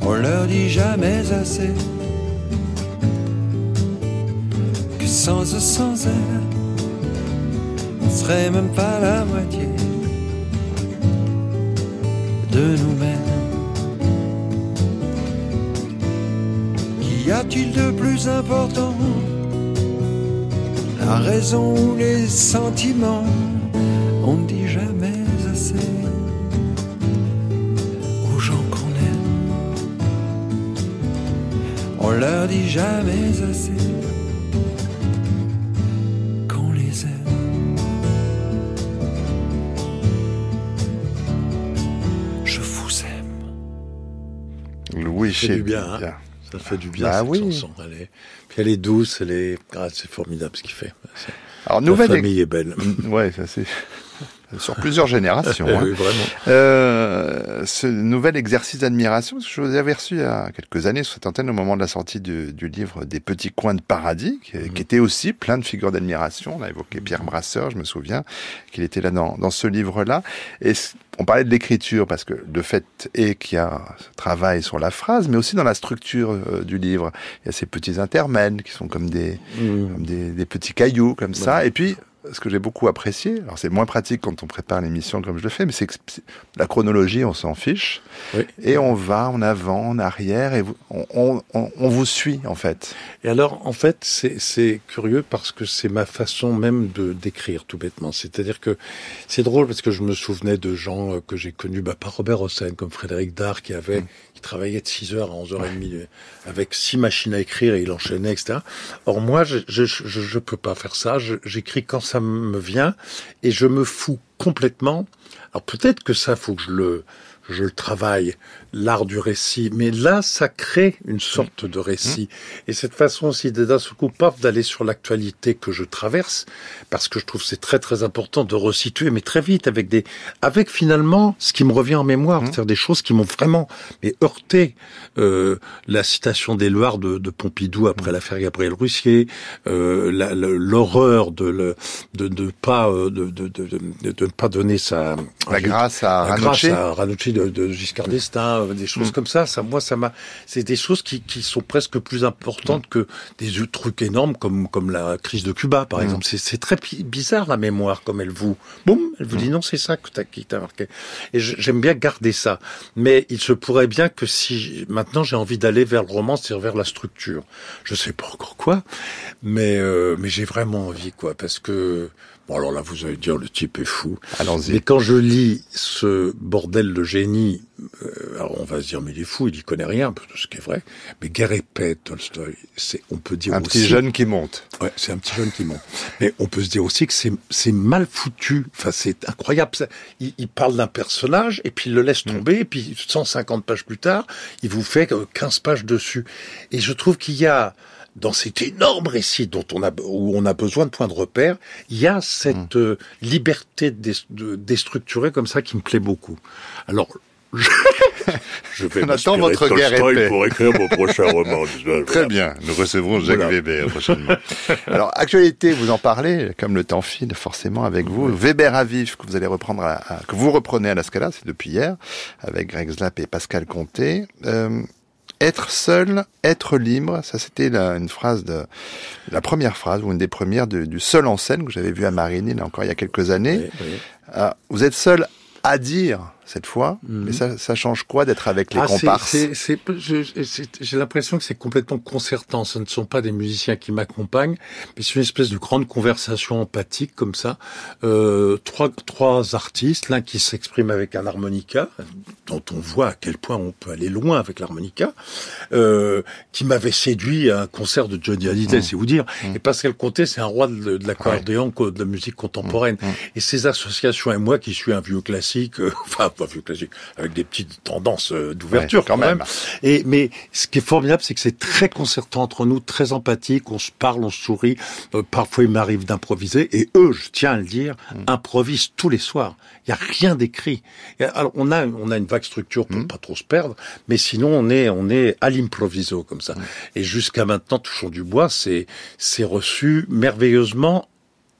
On leur dit jamais assez que sans eux, sans elle, on serait même pas la moitié nous-mêmes. Qu'y a-t-il de plus important? La raison ou les sentiments? On ne dit jamais assez aux gens qu'on aime. On leur dit jamais assez fait Chédid. du bien, hein. Ça fait du bien Bah cette oui. chanson. Elle est... Puis elle est douce, elle est, ah, c'est formidable ce qu'il fait. Alors, La nouvelle famille est belle. Ouais, ça c'est sur plusieurs générations. hein. Oui, vraiment. Euh, ce nouvel exercice d'admiration, je vous avais reçu il y a quelques années sur cette antenne au moment de la sortie du, du livre Des petits coins de paradis, qui, Mhm. qui était aussi plein de figures d'admiration. On a évoqué Pierre Brasseur, je me souviens qu'il était là dans, dans ce livre-là. Et on parlait de l'écriture parce que le fait est qu'il y a ce travail sur la phrase, mais aussi dans la structure euh, du livre. Il y a ces petits intermèdes qui sont comme des, comme des, des petits cailloux comme ça. Et puis, ce que j'ai beaucoup apprécié, alors c'est moins pratique quand on prépare l'émission comme je le fais, mais c'est que la chronologie, on s'en fiche. Oui. Et on va en avant, en arrière, et on, on- on- on vous suit, en fait. Et alors, en fait, c'est curieux parce que c'est ma façon même de d'écrire, tout bêtement. C'est-à-dire que c'est drôle parce que je me souvenais de gens euh, que j'ai connus, bah, pas Robert Hossein, comme Frédéric Dard, qui avait, qui travaillait de 6 heures à 11h30 euh, avec six machines à écrire et il enchaînait, etc. Or, moi, je, je, je, je peux pas faire ça. J'écris quand ça me vient et je me fous complètement. Alors, peut-être que ça, faut que je le, je le travaille, l'art du récit. Mais là, ça crée une sorte de récit. Et cette façon aussi de d'un seul coup, paf, d'aller sur l'actualité que je traverse, parce que je trouve c'est très très important de resituer, mais très vite, avec des, avec finalement ce qui me revient en mémoire, c'est-à-dire des choses qui m'ont vraiment mais heurté. Euh, la citation Loirs de, de Pompidou après l'affaire Gabriel Russier, euh, l'horreur de, le, de de pas de, de, de, ne pas donner sa La grâce à la grâce Ranocchi. à Ranucci de, de Giscard d'Estaing, euh, des choses comme ça. Ça, moi, ça m'a. C'est des choses qui, qui sont presque plus importantes que des trucs énormes comme comme la crise de Cuba, par exemple. C'est très bizarre la mémoire, comme elle vous, boum, elle vous dit non, c'est ça que t'as qui t'a marqué. Et j'aime bien garder ça. Mais il se pourrait bien que si maintenant j'ai envie d'aller vers le roman, c'est-à-dire vers la structure. Je sais pas encore quoi, mais euh, mais j'ai vraiment envie quoi, parce que bon alors là vous allez dire le type est fou. Allons-y. Mais quand je lis ce bordel de génie, euh, alors on va se dire mais il est fou, il y connaît rien, ce qui est vrai. Mais Guerre et paix, Tolstoï, c'est on peut dire Un aussi, petit jeune qui monte. Ouais, c'est un petit jeune qui monte. Mais on peut se dire aussi que c'est mal foutu. Enfin, c'est incroyable. Il, il parle d'un personnage et puis il le laisse tomber. Et puis 150 pages plus tard, il vous fait euh, 15 pages dessus. Et je trouve qu'il y a dans cet énorme récit dont on a où on a besoin de points de repère, il y a cette euh, liberté déstructurer comme ça qui me plaît beaucoup. Alors je, je vais attend votre guerre paix. pour écrire mon prochain roman. Très bien, nous recevrons Jacques Voilà. Weber prochainement. Alors, actualité, vous en parlez, comme le temps file forcément avec vous. Weber à vif, que vous allez reprendre, à, à- que vous reprenez à la Scala, c'est depuis hier, avec Greg Zlap et Pascal Comté. Euh, être seul, être libre, ça c'était la- une phrase de, la première phrase, ou une des premières de- du seul en scène que j'avais vu à Marigny, là encore il y a quelques années. Oui, oui. Ah, vous êtes seul à dire, cette fois, mais ça, ça change quoi d'être avec les Ah, comparses J'ai l'impression que c'est complètement concertant. Ce ne sont pas des musiciens qui m'accompagnent, mais c'est une espèce de grande conversation empathique comme ça. Euh, trois, trois artistes, l'un qui s'exprime avec un harmonica, dont on voit à quel point on peut aller loin avec l'harmonica, euh, qui m'avait séduit à un concert de Johnny Hallyday, c'est vous dire. Et Pascal Comté, c'est un roi de, de l'accordéon, co- de la musique contemporaine. Et ces associations et moi, qui suis un vieux classique, euh, enfin classique, avec des petites tendances euh, d'ouverture Ouais, quand quand même. même. Et mais ce qui est formidable, c'est que c'est très concertant entre nous, très empathique. On se parle, on se sourit. Euh, parfois, il m'arrive d'improviser. Et eux, je tiens à le dire, improvisent tous les soirs. Il y a rien d'écrit. Alors on a on a une vague structure pour pas trop se perdre, mais sinon on est on est à l'improviso comme ça. Et jusqu'à maintenant, toujours du bois, c'est c'est reçu merveilleusement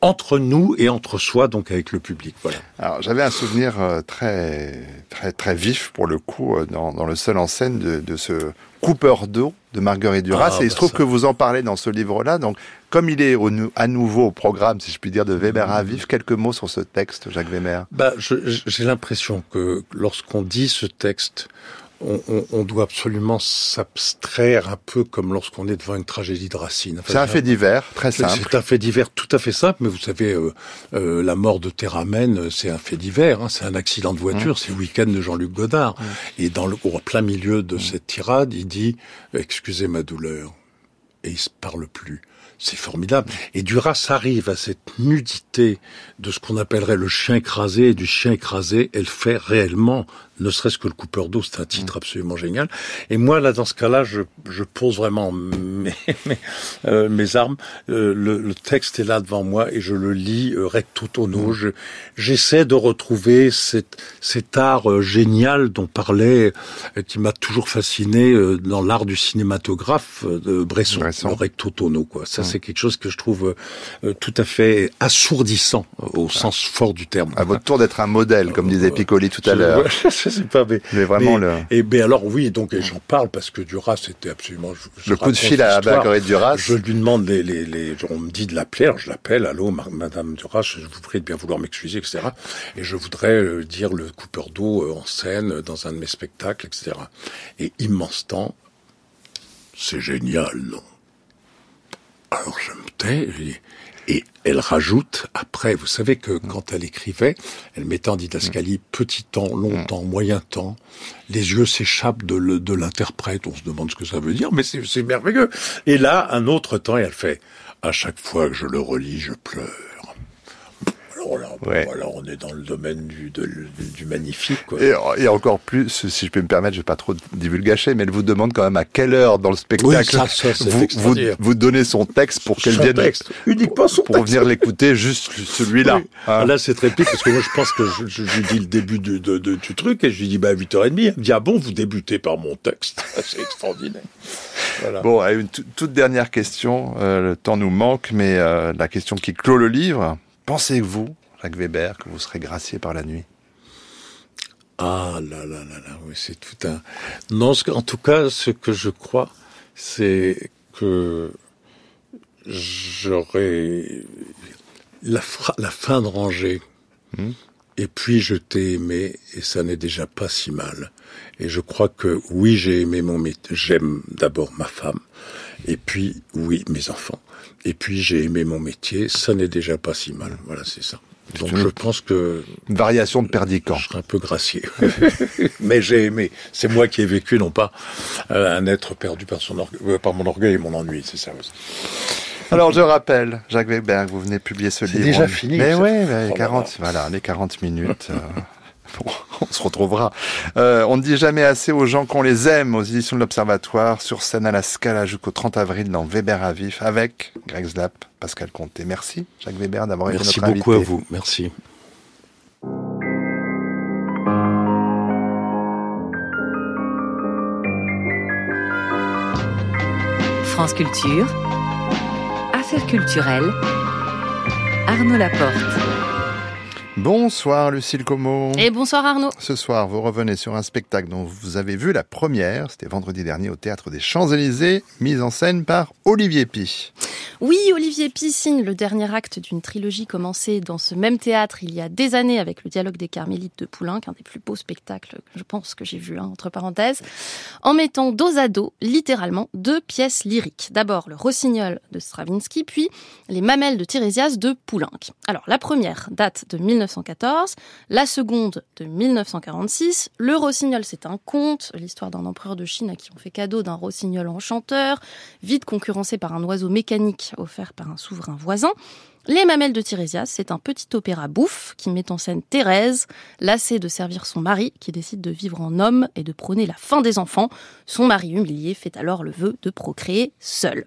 entre nous et entre soi, donc avec le public. Voilà. Alors, j'avais un souvenir euh, très, très, très vif pour le coup euh, dans, dans le seul en scène de, de ce coupeur d'eau de Marguerite Duras. Ah, et il se bah trouve ça. que vous en parlez dans ce livre-là. Donc, comme il est au, à nouveau au programme, si je puis dire, de Weber à vif, quelques mots sur ce texte, Jacques Weber? Bah, j'ai l'impression que lorsqu'on dit ce texte, on, on- on doit absolument s'abstraire un peu comme lorsqu'on est devant une tragédie de Racine. Enfin, C'est un fait divers, très C'est simple. c'est un fait divers tout à fait simple, mais vous savez, euh, euh, la mort de Théramène, euh, c'est un fait divers, hein, c'est un accident de voiture, c'est le week-end de Jean-Luc Godard. Et dans le, au plein milieu de cette tirade, il dit « Excusez ma douleur », et il se parle plus. C'est formidable. Et Duras arrive à cette nudité de ce qu'on appellerait le chien écrasé, et du chien écrasé, elle fait réellement ne serait-ce que le coupeur d'eau, c'est un titre absolument génial. Et moi, là, dans ce cas-là, je, je pose vraiment mes, mes, euh, mes armes. Euh, le, le, texte est là devant moi et je le lis euh, recto tono. Je, j'essaie de retrouver cet, cet art génial dont parlait, qui m'a toujours fasciné dans l'art du cinématographe de Bresson, Bresson. le recto tono. Quoi. Ça, Mm. c'est quelque chose que je trouve tout à fait assourdissant au sens fort du terme. À votre tour d'être un modèle, comme disait Piccoli tout à l'heure. je sais pas, mais, Mais vraiment mais- le, et ben alors oui, donc et j'en parle parce que Duras c'était absolument. je- le coup de fil à. Marguerite Duras. Je lui demande les, les, les, on me dit de l'appeler, alors je l'appelle, allô, Madame Duras, je vous prie de bien vouloir m'excuser, etc. Et je voudrais euh, dire le coupeur d'eau euh, en scène dans un de mes spectacles, etc. Et immense temps, c'est génial, non? Alors je me tais, dis- et elle rajoute après, vous savez que quand elle écrivait, elle mettait en didascalie petit temps, long temps, moyen temps. Les yeux s'échappent de, l'interprète. On se demande ce que ça veut dire, mais c'est c'est merveilleux. Et là, un autre temps, et elle fait à chaque fois que je le relis, je pleure. Alors là, bon, Ouais. voilà, on est dans le domaine du, de- du, du magnifique. Quoi. Et, et encore plus, si je peux me permettre, je vais pas trop divulgacher, mais elle vous demande quand même à quelle heure dans le spectacle Oui, ça, ça, c'est vous, vous, donnez son texte pour qu'elle vienne texte, uniquement son pour texte. venir l'écouter juste celui-là. Oui. hein. Ah, Là, c'est très pique parce que moi, je pense que je, je, je lui dis le début du, de, de- du truc et je lui dis, bah, à 8h30. Elle me dit, ah bon, vous débutez par mon texte. c'est extraordinaire. Voilà. Bon, une tout- toute dernière question. euh, le temps nous manque, mais euh, la question qui clôt le livre. Pensez-vous, Jacques Weber, que vous serez gracié par la nuit? Ah là là là là, oui, c'est tout un. Non, en tout cas, ce que je crois, c'est que j'aurais la, fra- la fin de rangée. Hmm? Et puis je t'ai aimé, et ça n'est déjà pas si mal. Et je crois que oui, j'ai aimé mon métier. J'aime d'abord ma femme, et puis oui, mes enfants. Et puis j'ai aimé mon métier, ça n'est déjà pas si mal. Voilà, c'est ça. Donc une- je pense que Une variation de Perdican. je serais un peu gracié. Mais j'ai aimé. C'est moi qui ai vécu, non pas euh, un être perdu par, son orgue- euh, par mon orgueil et mon ennui, c'est ça aussi. Alors, je rappelle, Jacques Weber, vous venez de publier ce C'est livre. déjà On- fini, Mais Oh là 40, là. voilà, les 40 minutes. euh, on se retrouvera. Euh, on ne dit jamais assez aux gens qu'on les aime aux éditions de l'Observatoire, sur scène à la Scala jusqu'au 30 avril dans Weber à vif, avec Greg Zlap, Pascal Comté. Merci, Jacques Weber, d'avoir été Merci notre beaucoup invité. à vous. Merci. France Culture, Affaires culturelles, Arnaud Laporte. Bonsoir, Lucille Como. Et bonsoir Arnaud. Ce soir, vous revenez sur un spectacle dont vous avez vu la première, c'était vendredi dernier au Théâtre des Champs-Élysées, mise en scène par Olivier Pi. Oui, Olivier Pi signe le dernier acte d'une trilogie commencée dans ce même théâtre il y a des années avec le dialogue des Carmélites de Poulenc, un des plus beaux spectacles, je pense, que j'ai vu, hein, entre parenthèses, en mettant dos à dos, littéralement, deux pièces lyriques. D'abord le Rossignol de Stravinsky, puis les Mamelles de Tirésias de Poulenc. Alors, la première date de 1914, la seconde de 1946. Le Rossignol, c'est un conte, l'histoire d'un empereur de Chine à qui on fait cadeau d'un rossignol enchanteur, vite concurrencé par un oiseau mécanique offert par un souverain voisin. Les Mamelles de Tirésias, c'est un petit opéra bouffe qui met en scène Thérèse, lassée de servir son mari, qui décide de vivre en homme et de prôner la fin des enfants. Son mari humilié fait alors le vœu de procréer seul.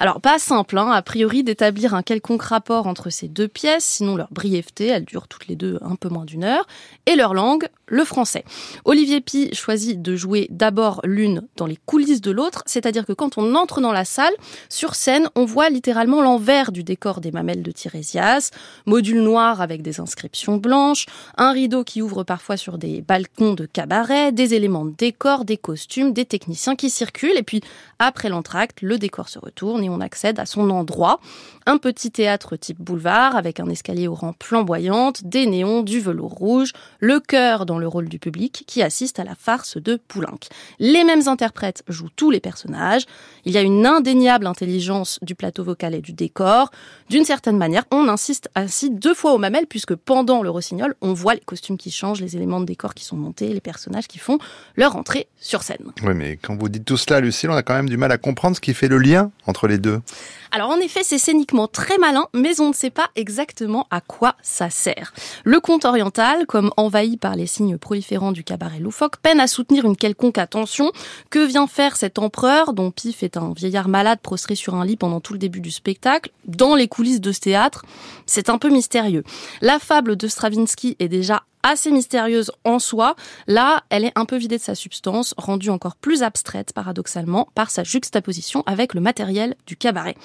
Alors, pas simple, hein, a priori, d'établir un quelconque rapport entre ces deux pièces, sinon leur brièveté, elles durent toutes les deux un peu moins d'une heure, et leur langue, le français. Olivier Pi choisit de jouer d'abord l'une dans les coulisses de l'autre, c'est-à-dire que quand on entre dans la salle, sur scène, on voit littéralement l'envers du décor des mamelles de Tirésias, module noir avec des inscriptions blanches, un rideau qui ouvre parfois sur des balcons de cabaret, des éléments de décor, des costumes, des techniciens qui circulent, et puis après l'entracte, le décor se retourne et on accède à son endroit, un petit théâtre type boulevard avec un escalier aux rampes flamboyantes, des néons, du velours rouge, le chœur dans le rôle du public qui assiste à la farce de Poulenc. Les mêmes interprètes jouent tous les personnages. Il y a une indéniable intelligence du plateau vocal et du décor. D'une certaine manière, on insiste ainsi deux fois aux mamelles, puisque pendant le rossignol, on voit les costumes qui changent, les éléments de décor qui sont montés, les personnages qui font leur entrée sur scène. Oui, mais quand vous dites tout cela, Lucille, on a quand même du mal à comprendre ce qui fait le lien entre les deux. Alors en effet, c'est scéniquement très malin, mais on ne sait pas exactement à quoi ça sert. Le conte oriental, comme envahi par les signes proliférants du cabaret loufoque, peine à soutenir une quelconque attention. Que vient faire cet empereur, dont Pif est un vieillard malade prostré sur un lit pendant tout le début du spectacle, dans les coulisses de ce théâtre? C'est un peu mystérieux. La fable de Stravinsky est déjà assez mystérieuse en soi. Là, elle est un peu vidée de sa substance, rendue encore plus abstraite, paradoxalement, par sa juxtaposition avec le matériel du cabaret.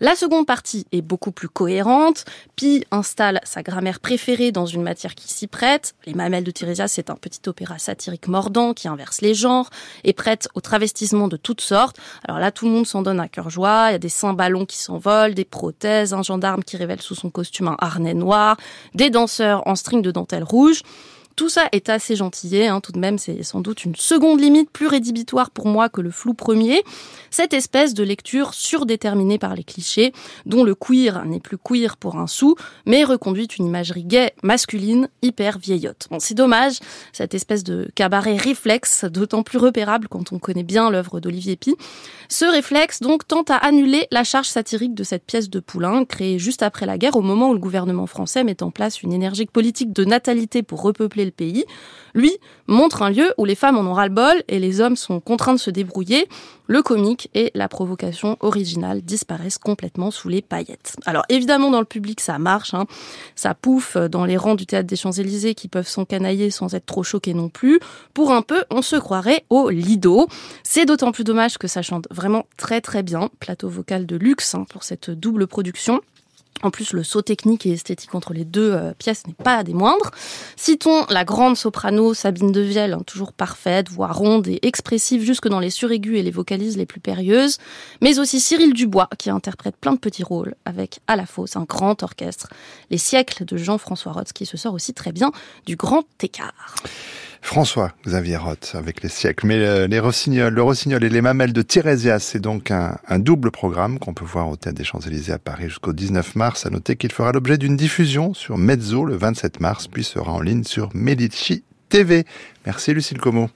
La seconde partie est beaucoup plus cohérente. Pi installe sa grammaire préférée dans une matière qui s'y prête. Les Mamelles de Tirésia, c'est un petit opéra satirique mordant qui inverse les genres et prête au travestissement de toutes sortes. Alors là, tout le monde s'en donne à cœur joie. Il y a des saints ballons qui s'envolent, des prothèses, un gendarme qui révèle sous son costume un harnais noir, des danseurs en string de dentelle rouge. знаешь, Tout ça est assez gentillé, hein, tout de même, c'est sans doute une seconde limite plus rédhibitoire pour moi que le flou premier. Cette espèce de lecture surdéterminée par les clichés, dont le queer n'est plus queer pour un sou, mais reconduit une imagerie gay, masculine, hyper vieillotte. Bon, c'est dommage, cette espèce de cabaret réflexe, d'autant plus repérable quand on connaît bien l'œuvre d'Olivier Pi. Ce réflexe, donc, tente à annuler la charge satirique de cette pièce de Poulain, créée juste après la guerre, au moment où le gouvernement français met en place une énergique politique de natalité pour repeupler le pays. Lui montre un lieu où les femmes en ont ras-le-bol et les hommes sont contraints de se débrouiller. Le comique et la provocation originale disparaissent complètement sous les paillettes. Alors évidemment dans le public ça marche, hein. ça pouffe dans les rangs du théâtre des Champs-Élysées qui peuvent s'encanailler sans être trop choqués non plus. Pour un peu, on se croirait au Lido. C'est d'autant plus dommage que ça chante vraiment très très bien. Plateau vocal de luxe hein, pour cette double production. En plus, le saut technique et esthétique entre les deux euh, pièces n'est pas des moindres. Citons la grande soprano Sabine Devielle, hein, toujours parfaite, voix ronde et expressive jusque dans les suraigus et les vocalises les plus périlleuses, mais aussi Cyril Dubois qui interprète plein de petits rôles avec à la fosse un grand orchestre, les siècles de Jean-François Rotz qui se sort aussi très bien du grand écart. François Xavier Roth avec les siècles. Mais euh, les rossignols, le rossignol et les mamelles de Tirésias, c'est donc un, un, double programme qu'on peut voir au Théâtre des Champs-Élysées à Paris jusqu'au 19 mars. À noter qu'il fera l'objet d'une diffusion sur Mezzo le 27 mars, puis sera en ligne sur Medici TV. Merci Lucille Como.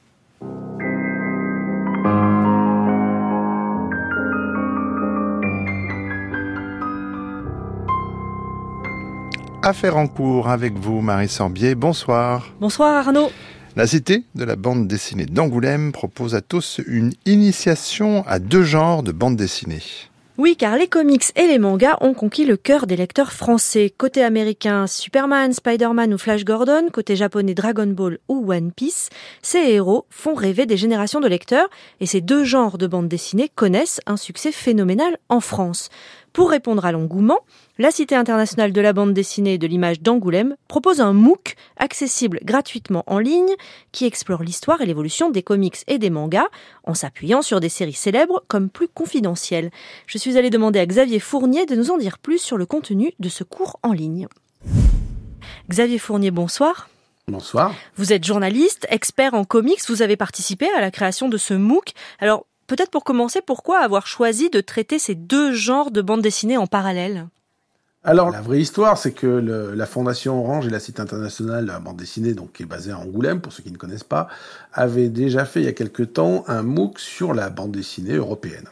Affaire en cours avec vous, Marie Sambier. Bonsoir. Bonsoir Arnaud. La Cité de la bande dessinée d'Angoulême propose à tous une initiation à deux genres de bande dessinée. Oui, car les comics et les mangas ont conquis le cœur des lecteurs français. Côté américain, Superman, Spider-Man ou Flash Gordon, côté japonais Dragon Ball ou One Piece, ces héros font rêver des générations de lecteurs et ces deux genres de bande dessinée connaissent un succès phénoménal en France. Pour répondre à l'engouement, la Cité internationale de la bande dessinée et de l'image d'Angoulême propose un MOOC accessible gratuitement en ligne qui explore l'histoire et l'évolution des comics et des mangas en s'appuyant sur des séries célèbres comme plus confidentielles. Je suis allée demander à Xavier Fournier de nous en dire plus sur le contenu de ce cours en ligne. Xavier Fournier, bonsoir. Bonsoir. Vous êtes journaliste, expert en comics, vous avez participé à la création de ce MOOC. Alors, Peut-être pour commencer, pourquoi avoir choisi de traiter ces deux genres de bande dessinée en parallèle? Alors la vraie histoire, c'est que le, la Fondation Orange et la Cité internationale de la bande dessinée, donc qui est basée à Angoulême, pour ceux qui ne connaissent pas, avaient déjà fait il y a quelque temps un MOOC sur la bande dessinée européenne.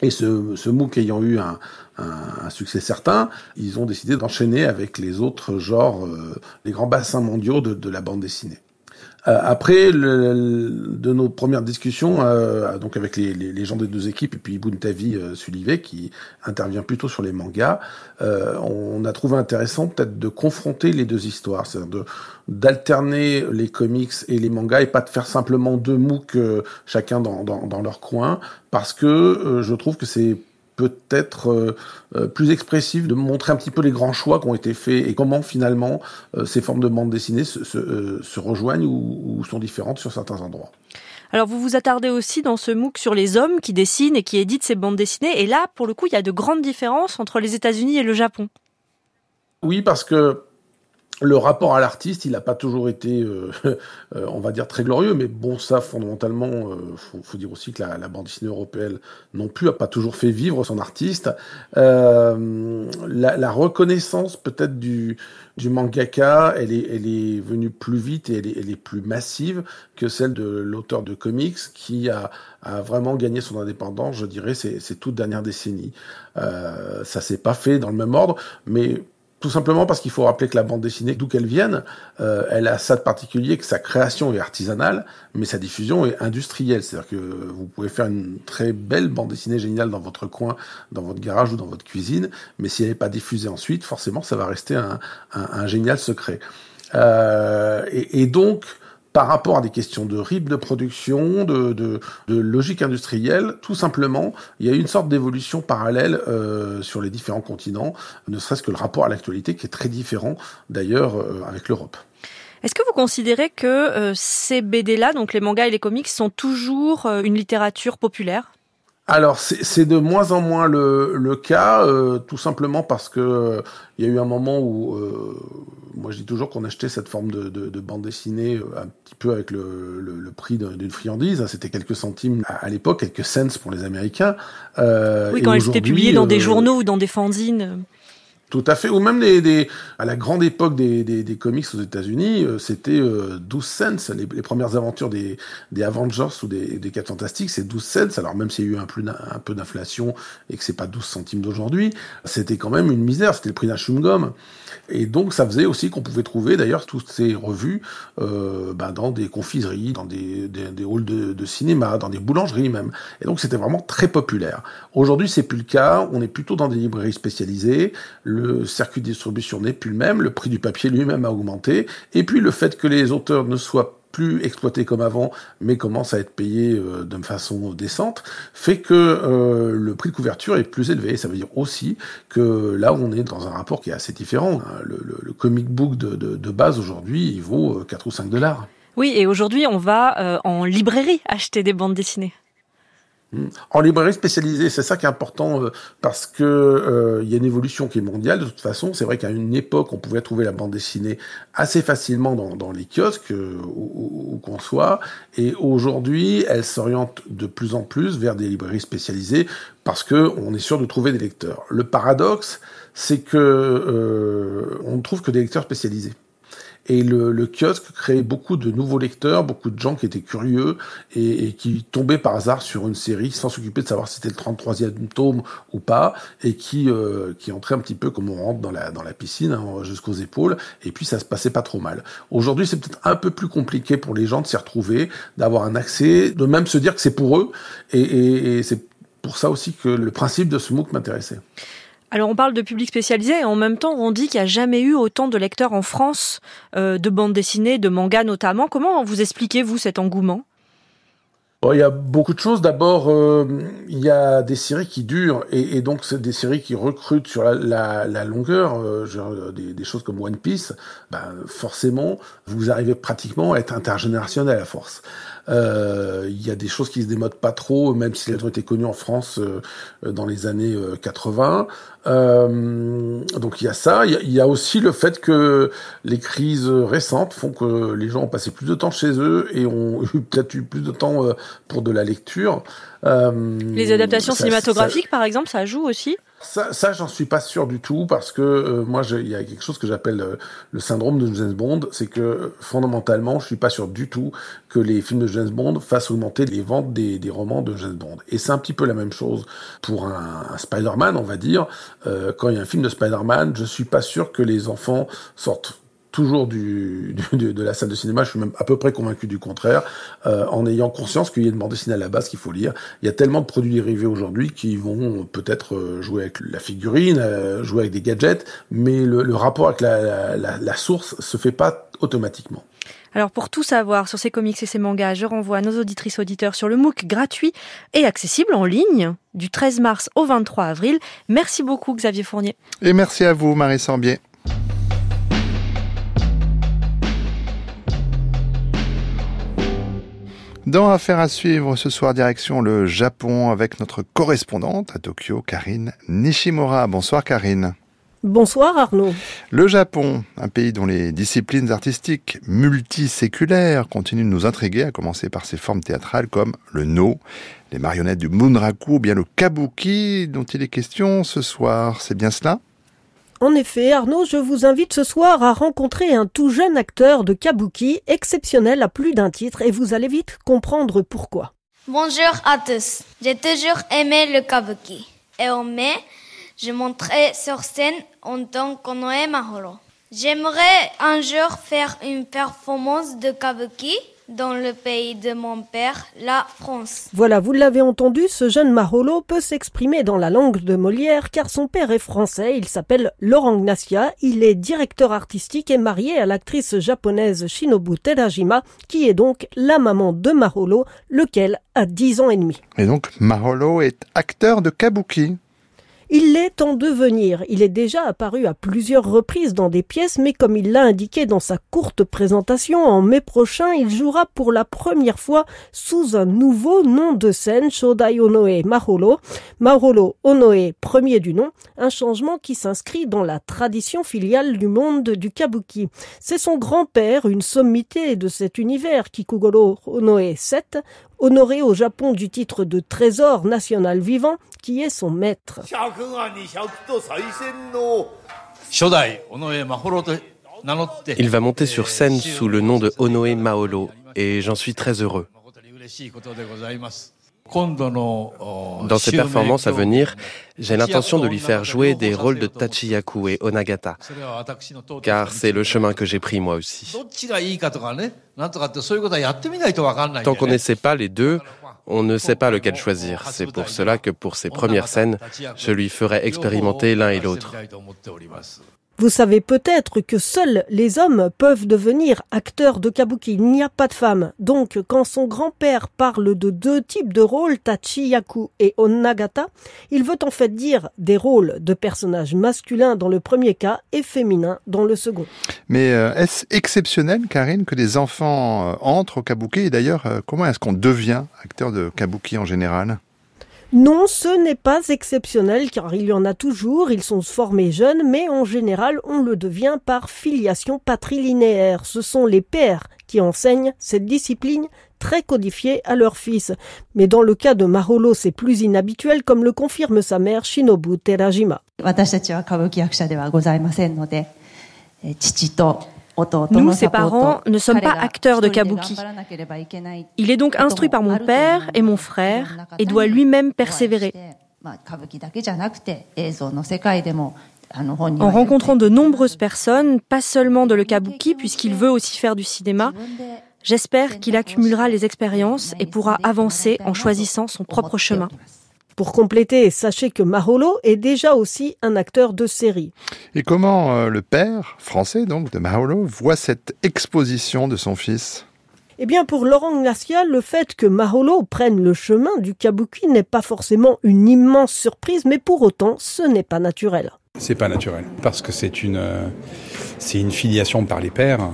Et ce, ce MOOC ayant eu un, un, un, succès certain, ils ont décidé d'enchaîner avec les autres genres, euh, les grands bassins mondiaux de, de la bande dessinée. Euh, après le, de nos premières discussions, euh, donc avec les, les, gens des deux équipes et puis Buntavi euh, Sulivet qui intervient plutôt sur les mangas, on a trouvé intéressant peut-être de confronter les deux histoires, c'est-à-dire d'alterner les comics et les mangas et pas de faire simplement deux MOOC chacun dans, dans, dans, leur coin, parce que je trouve que c'est peut-être euh, euh, plus expressif, de montrer un petit peu les grands choix qui ont été faits et comment finalement euh, ces formes de bande dessinée se, se, euh, se rejoignent ou, ou, sont différentes sur certains endroits. Alors vous vous attardez aussi dans ce MOOC sur les hommes qui dessinent et qui éditent ces bandes dessinées et là pour le coup il y a de grandes différences entre les États-Unis et le Japon. Oui parce que le rapport à l'artiste, il n'a pas toujours été, euh, euh, on va dire, très glorieux, mais bon, ça, fondamentalement, euh, faut, faut, dire aussi que la, la, bande dessinée européenne non plus a pas toujours fait vivre son artiste. Euh, la, la, reconnaissance peut-être du, du mangaka, elle est, elle est venue plus vite et elle est, elle est plus massive que celle de l'auteur de comics qui a, a, vraiment gagné son indépendance, je dirais, ces, ces toutes dernières décennies. Euh, ça s'est pas fait dans le même ordre, mais tout simplement parce qu'il faut rappeler que la bande dessinée, d'où qu'elle vienne, euh, elle a ça de particulier que sa création est artisanale, mais sa diffusion est industrielle. C'est-à-dire que vous pouvez faire une très belle bande dessinée géniale dans votre coin, dans votre garage ou dans votre cuisine, mais si elle n'est pas diffusée ensuite, forcément, ça va rester un, un, génial secret. Euh, et, donc, par rapport à des questions de rythme de production, de, de, logique industrielle, tout simplement, il y a une sorte d'évolution parallèle euh, sur les différents continents, ne serait-ce que le rapport à l'actualité qui est très différent d'ailleurs euh, avec l'Europe. Est-ce que vous considérez que euh, ces BD-là, donc les mangas et les comics, sont toujours une littérature populaire? Alors c'est de moins en moins le, le cas, euh, tout simplement parce que il y a eu un moment où, euh, moi je dis toujours qu'on achetait cette forme de, de, de, bande dessinée un petit peu avec le, le, le prix d'une friandise. C'était quelques centimes à, à l'époque, quelques cents pour les Américains. Euh, oui, quand elle était publiée dans des journaux ou dans des fanzines. Tout à fait. Ou même à la grande époque des, des, comics aux États-Unis, euh, c'était euh, 12 cents. Les, premières aventures des, des Avengers ou des, des 4 Fantastiques, c'est 12 cents. Alors même s'il y a eu un peu d'inflation et que c'est pas 12 centimes d'aujourd'hui, c'était quand même une misère. C'était le prix d'un chewing-gum. Et donc ça faisait aussi qu'on pouvait trouver d'ailleurs toutes ces revues euh, bah, dans des confiseries, dans des, des, halls de, de, cinéma, dans des boulangeries même. Et donc c'était vraiment très populaire. Aujourd'hui c'est plus le cas. On est plutôt dans des librairies spécialisées. Le circuit de distribution n'est plus le même. Le prix du papier lui-même a augmenté. Et puis le fait que les auteurs ne soient plus exploité comme avant, mais commence à être payé euh, de façon décente, fait que euh, le prix de couverture est plus élevé. Ça veut dire aussi que là, on est dans un rapport qui est assez différent. Le, le, comic book de, base aujourd'hui, il vaut 4 ou 5 dollars. Oui, et aujourd'hui, on va euh, en librairie acheter des bandes dessinées. En librairie spécialisée, c'est ça qui est important euh, parce que euh, il y a une évolution qui est mondiale. De toute façon, c'est vrai qu'à une époque, on pouvait trouver la bande dessinée assez facilement dans, les kiosques euh, où, où qu'on soit, et aujourd'hui, elle s'oriente de plus en plus vers des librairies spécialisées parce que on est sûr de trouver des lecteurs. Le paradoxe, c'est que euh, on ne trouve que des lecteurs spécialisés. Et le, le, kiosque créait beaucoup de nouveaux lecteurs, beaucoup de gens qui étaient curieux et, et qui tombaient par hasard sur une série sans s'occuper de savoir si c'était le 33e tome ou pas, et qui, euh, qui entraient un petit peu comme on rentre dans la, dans la piscine, hein, jusqu'aux épaules, et puis ça se passait pas trop mal. Aujourd'hui, c'est peut-être un peu plus compliqué pour les gens de s'y retrouver, d'avoir un accès, de même se dire que c'est pour eux, et, et, et c'est pour ça aussi que le principe de ce MOOC m'intéressait. Alors on parle de public spécialisé et en même temps on dit qu'il n'y a jamais eu autant de lecteurs en France euh, de bandes dessinées, de mangas notamment. Comment vous expliquez vous cet engouement? Il y a beaucoup de choses. D'abord, euh, il y a des séries qui durent et, donc des séries qui recrutent sur la, longueur. Euh, des, choses comme One Piece, ben, forcément, vous arrivez pratiquement à être intergénérationnel à force. Euh, il y a des choses qui se démodent pas trop, même si elles ont été connues en France euh, dans les années 80. Euh, donc il y a ça. Il y a, il y a, aussi le fait que les crises récentes font que les gens ont passé plus de temps chez eux et ont peut-être eu plus de temps pour de la lecture. les adaptations ça, cinématographiques, ça... par exemple, ça joue aussi? Ça, ça j'en suis pas sûr du tout parce que euh, moi, il y a quelque chose que j'appelle euh, le syndrome de James Bond, c'est que fondamentalement, je suis pas sûr du tout que les films de James Bond fassent augmenter les ventes des, romans de James Bond. Et c'est un petit peu la même chose pour un, Spider-Man, on va dire. Euh, quand il y a un film de Spider-Man, je suis pas sûr que les enfants sortent toujours du, du, de la salle de cinéma, je suis même à peu près convaincu du contraire, euh, en ayant conscience qu'il y a une bande dessinée à la base qu'il faut lire. Il y a tellement de produits dérivés aujourd'hui qui vont peut-être euh, jouer avec la figurine, euh, jouer avec des gadgets, mais le, le rapport avec la, la, la source se fait pas automatiquement. Alors pour tout savoir sur ces comics et ces mangas, je renvoie nos auditrices auditeurs sur le MOOC gratuit et accessible en ligne du 13 mars au 23 avril. Merci beaucoup Xavier Fournier. Et merci à vous Marie Sambier. Dans Affaire à suivre ce soir, direction le Japon avec notre correspondante à Tokyo, Karine Nishimura. Bonsoir Karine. Bonsoir Arnaud. Le Japon, un pays dont les disciplines artistiques multiséculaires continuent de nous intriguer, à commencer par ses formes théâtrales comme le no, les marionnettes du Munraku ou bien le kabuki dont il est question ce soir. C'est bien cela? En effet, Arnaud, je vous invite ce soir à rencontrer un tout jeune acteur de kabuki exceptionnel à plus d'un titre et vous allez vite comprendre pourquoi. Bonjour à tous. J'ai toujours aimé le kabuki. Et en mai, je monterai sur scène en tant qu'Onoe Mahoro. J'aimerais un jour faire une performance de kabuki dans le pays de mon père, la France. Voilà, vous l'avez entendu, ce jeune Maholo peut s'exprimer dans la langue de Molière car son père est français, il s'appelle Laurent Gnacia, il est directeur artistique et marié à l'actrice japonaise Shinobu Terajima qui est donc la maman de Maholo, lequel a 10 ans et demi. Et donc Maholo est acteur de kabuki il l'est en devenir. Il est déjà apparu à plusieurs reprises dans des pièces, mais comme il l'a indiqué dans sa courte présentation, en mai prochain, il jouera pour la première fois sous un nouveau nom de scène, Shodai Onoe Maholo. Maholo Onoe, premier du nom, un changement qui s'inscrit dans la tradition filiale du monde du kabuki. C'est son grand-père, une sommité de cet univers, Kikugoro Onoe 7, honoré au Japon du titre de trésor national vivant, qui est son maître. Il va monter sur scène sous le nom de Onoe Maolo et j'en suis très heureux. Dans ses performances à venir, j'ai l'intention de lui faire jouer des rôles de Tachiyaku et Onagata, car c'est le chemin que j'ai pris moi aussi. Tant qu'on n'essaie pas les deux, on ne sait pas lequel choisir. C'est pour cela que pour ses premières scènes, je lui ferai expérimenter l'un et l'autre. Vous savez peut-être que seuls les hommes peuvent devenir acteurs de kabuki. Il n'y a pas de femmes. Donc, quand son grand-père parle de deux types de rôles, Tachiyaku et Onagata, il veut en fait dire des rôles de personnages masculins dans le premier cas et féminins dans le second. Mais euh, est-ce exceptionnel, Karine, que des enfants euh, entrent au kabuki? Et d'ailleurs, euh, comment est-ce qu'on devient acteur de kabuki en général? Non, ce n'est pas exceptionnel car il y en a toujours, ils sont formés jeunes, mais en général on le devient par filiation patrilinéaire. Ce sont les pères qui enseignent cette discipline très codifiée à leurs fils. Mais dans le cas de Maholo, c'est plus inhabituel comme le confirme sa mère Shinobu Terajima. Nous, ses parents, ne sommes pas acteurs de kabuki. Il est donc instruit par mon père et mon frère et doit lui-même persévérer. En rencontrant de nombreuses personnes, pas seulement de le kabuki, puisqu'il veut aussi faire du cinéma, j'espère qu'il accumulera les expériences et pourra avancer en choisissant son propre chemin. Pour compléter, sachez que Maholo est déjà aussi un acteur de série. Et comment euh, le père, français donc, de Maholo, voit cette exposition de son fils? Eh bien, pour Laurent Glacial, le fait que Maholo prenne le chemin du kabuki n'est pas forcément une immense surprise, mais pour autant, ce n'est pas naturel. C'est pas naturel, parce que c'est une, euh, c'est une filiation par les pères.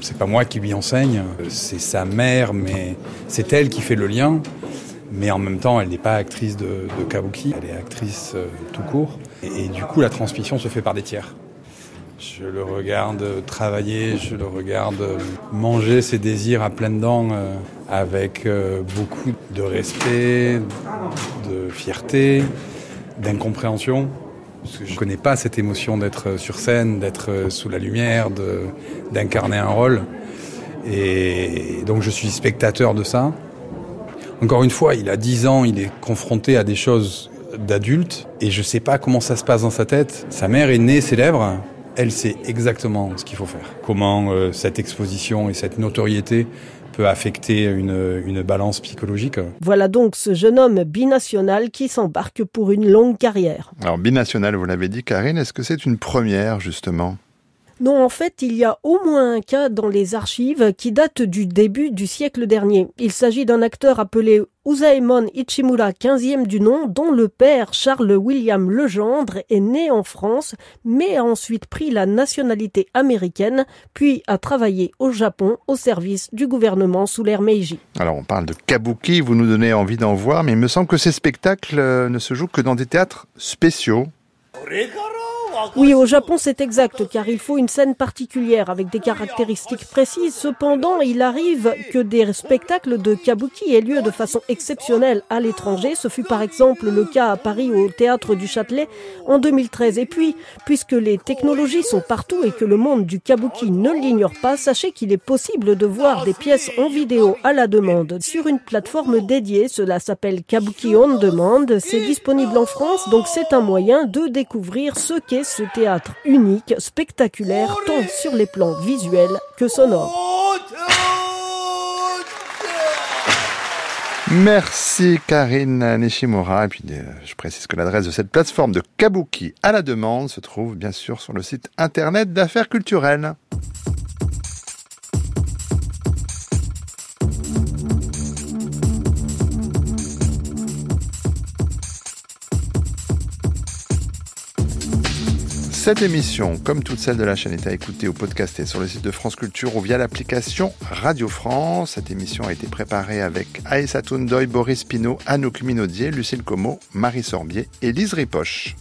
C'est pas moi qui lui enseigne, c'est sa mère, mais c'est elle qui fait le lien mais en même temps, elle n'est pas actrice de, kabuki, elle est actrice euh, tout court. Et, du coup, la transmission se fait par des tiers. Je le regarde travailler, je le regarde manger ses désirs à pleines dents euh, avec euh, beaucoup de respect, de fierté, d'incompréhension. Parce que je ne connais pas cette émotion d'être sur scène, d'être sous la lumière, d'incarner un rôle. Et donc je suis spectateur de ça. Encore une fois, il a 10 ans, il est confronté à des choses d'adultes et je sais pas comment ça se passe dans sa tête. Sa mère est née célèbre, elle sait exactement ce qu'il faut faire. Comment euh, cette exposition et cette notoriété peut affecter une, une balance psychologique. Voilà donc ce jeune homme binational qui s'embarque pour une longue carrière. Alors binational, vous l'avez dit Karine, est-ce que c'est une première justement? Non, en fait, il y a au moins un cas dans les archives qui date du début du siècle dernier. Il s'agit d'un acteur appelé Usaemon Ichimura, 15e du nom, dont le père, Charles William Legendre, est né en France, mais a ensuite pris la nationalité américaine, puis a travaillé au Japon au service du gouvernement sous l'ère Meiji. Alors, on parle de kabuki, vous nous donnez envie d'en voir, mais il me semble que ces spectacles euh, ne se jouent que dans des théâtres spéciaux. Oui, au Japon, c'est exact, car il faut une scène particulière avec des caractéristiques précises. Cependant, il arrive que des spectacles de kabuki aient lieu de façon exceptionnelle à l'étranger. Ce fut par exemple le cas à Paris au Théâtre du Châtelet en 2013. Et puis, puisque les technologies sont partout et que le monde du kabuki ne l'ignore pas, sachez qu'il est possible de voir des pièces en vidéo à la demande sur une plateforme dédiée. Cela s'appelle Kabuki On Demand. C'est disponible en France, donc c'est un moyen de découvrir ce qu'est ce théâtre unique, spectaculaire, tant sur les plans visuels que sonores. Merci Karine Nishimura. Et puis euh, je précise que l'adresse de cette plateforme de Kabuki à la demande se trouve bien sûr sur le site internet d'affaires culturelles. Cette émission, comme toutes celles de la chaîne, est à écouter ou podcaster sur le site de France Culture ou via l'application Radio France. Cette émission a été préparée avec Aïssa Toundoy, Boris Pinault, Anouk Minaudier, Lucille Como, Marie Sorbier et Lise Ripoche.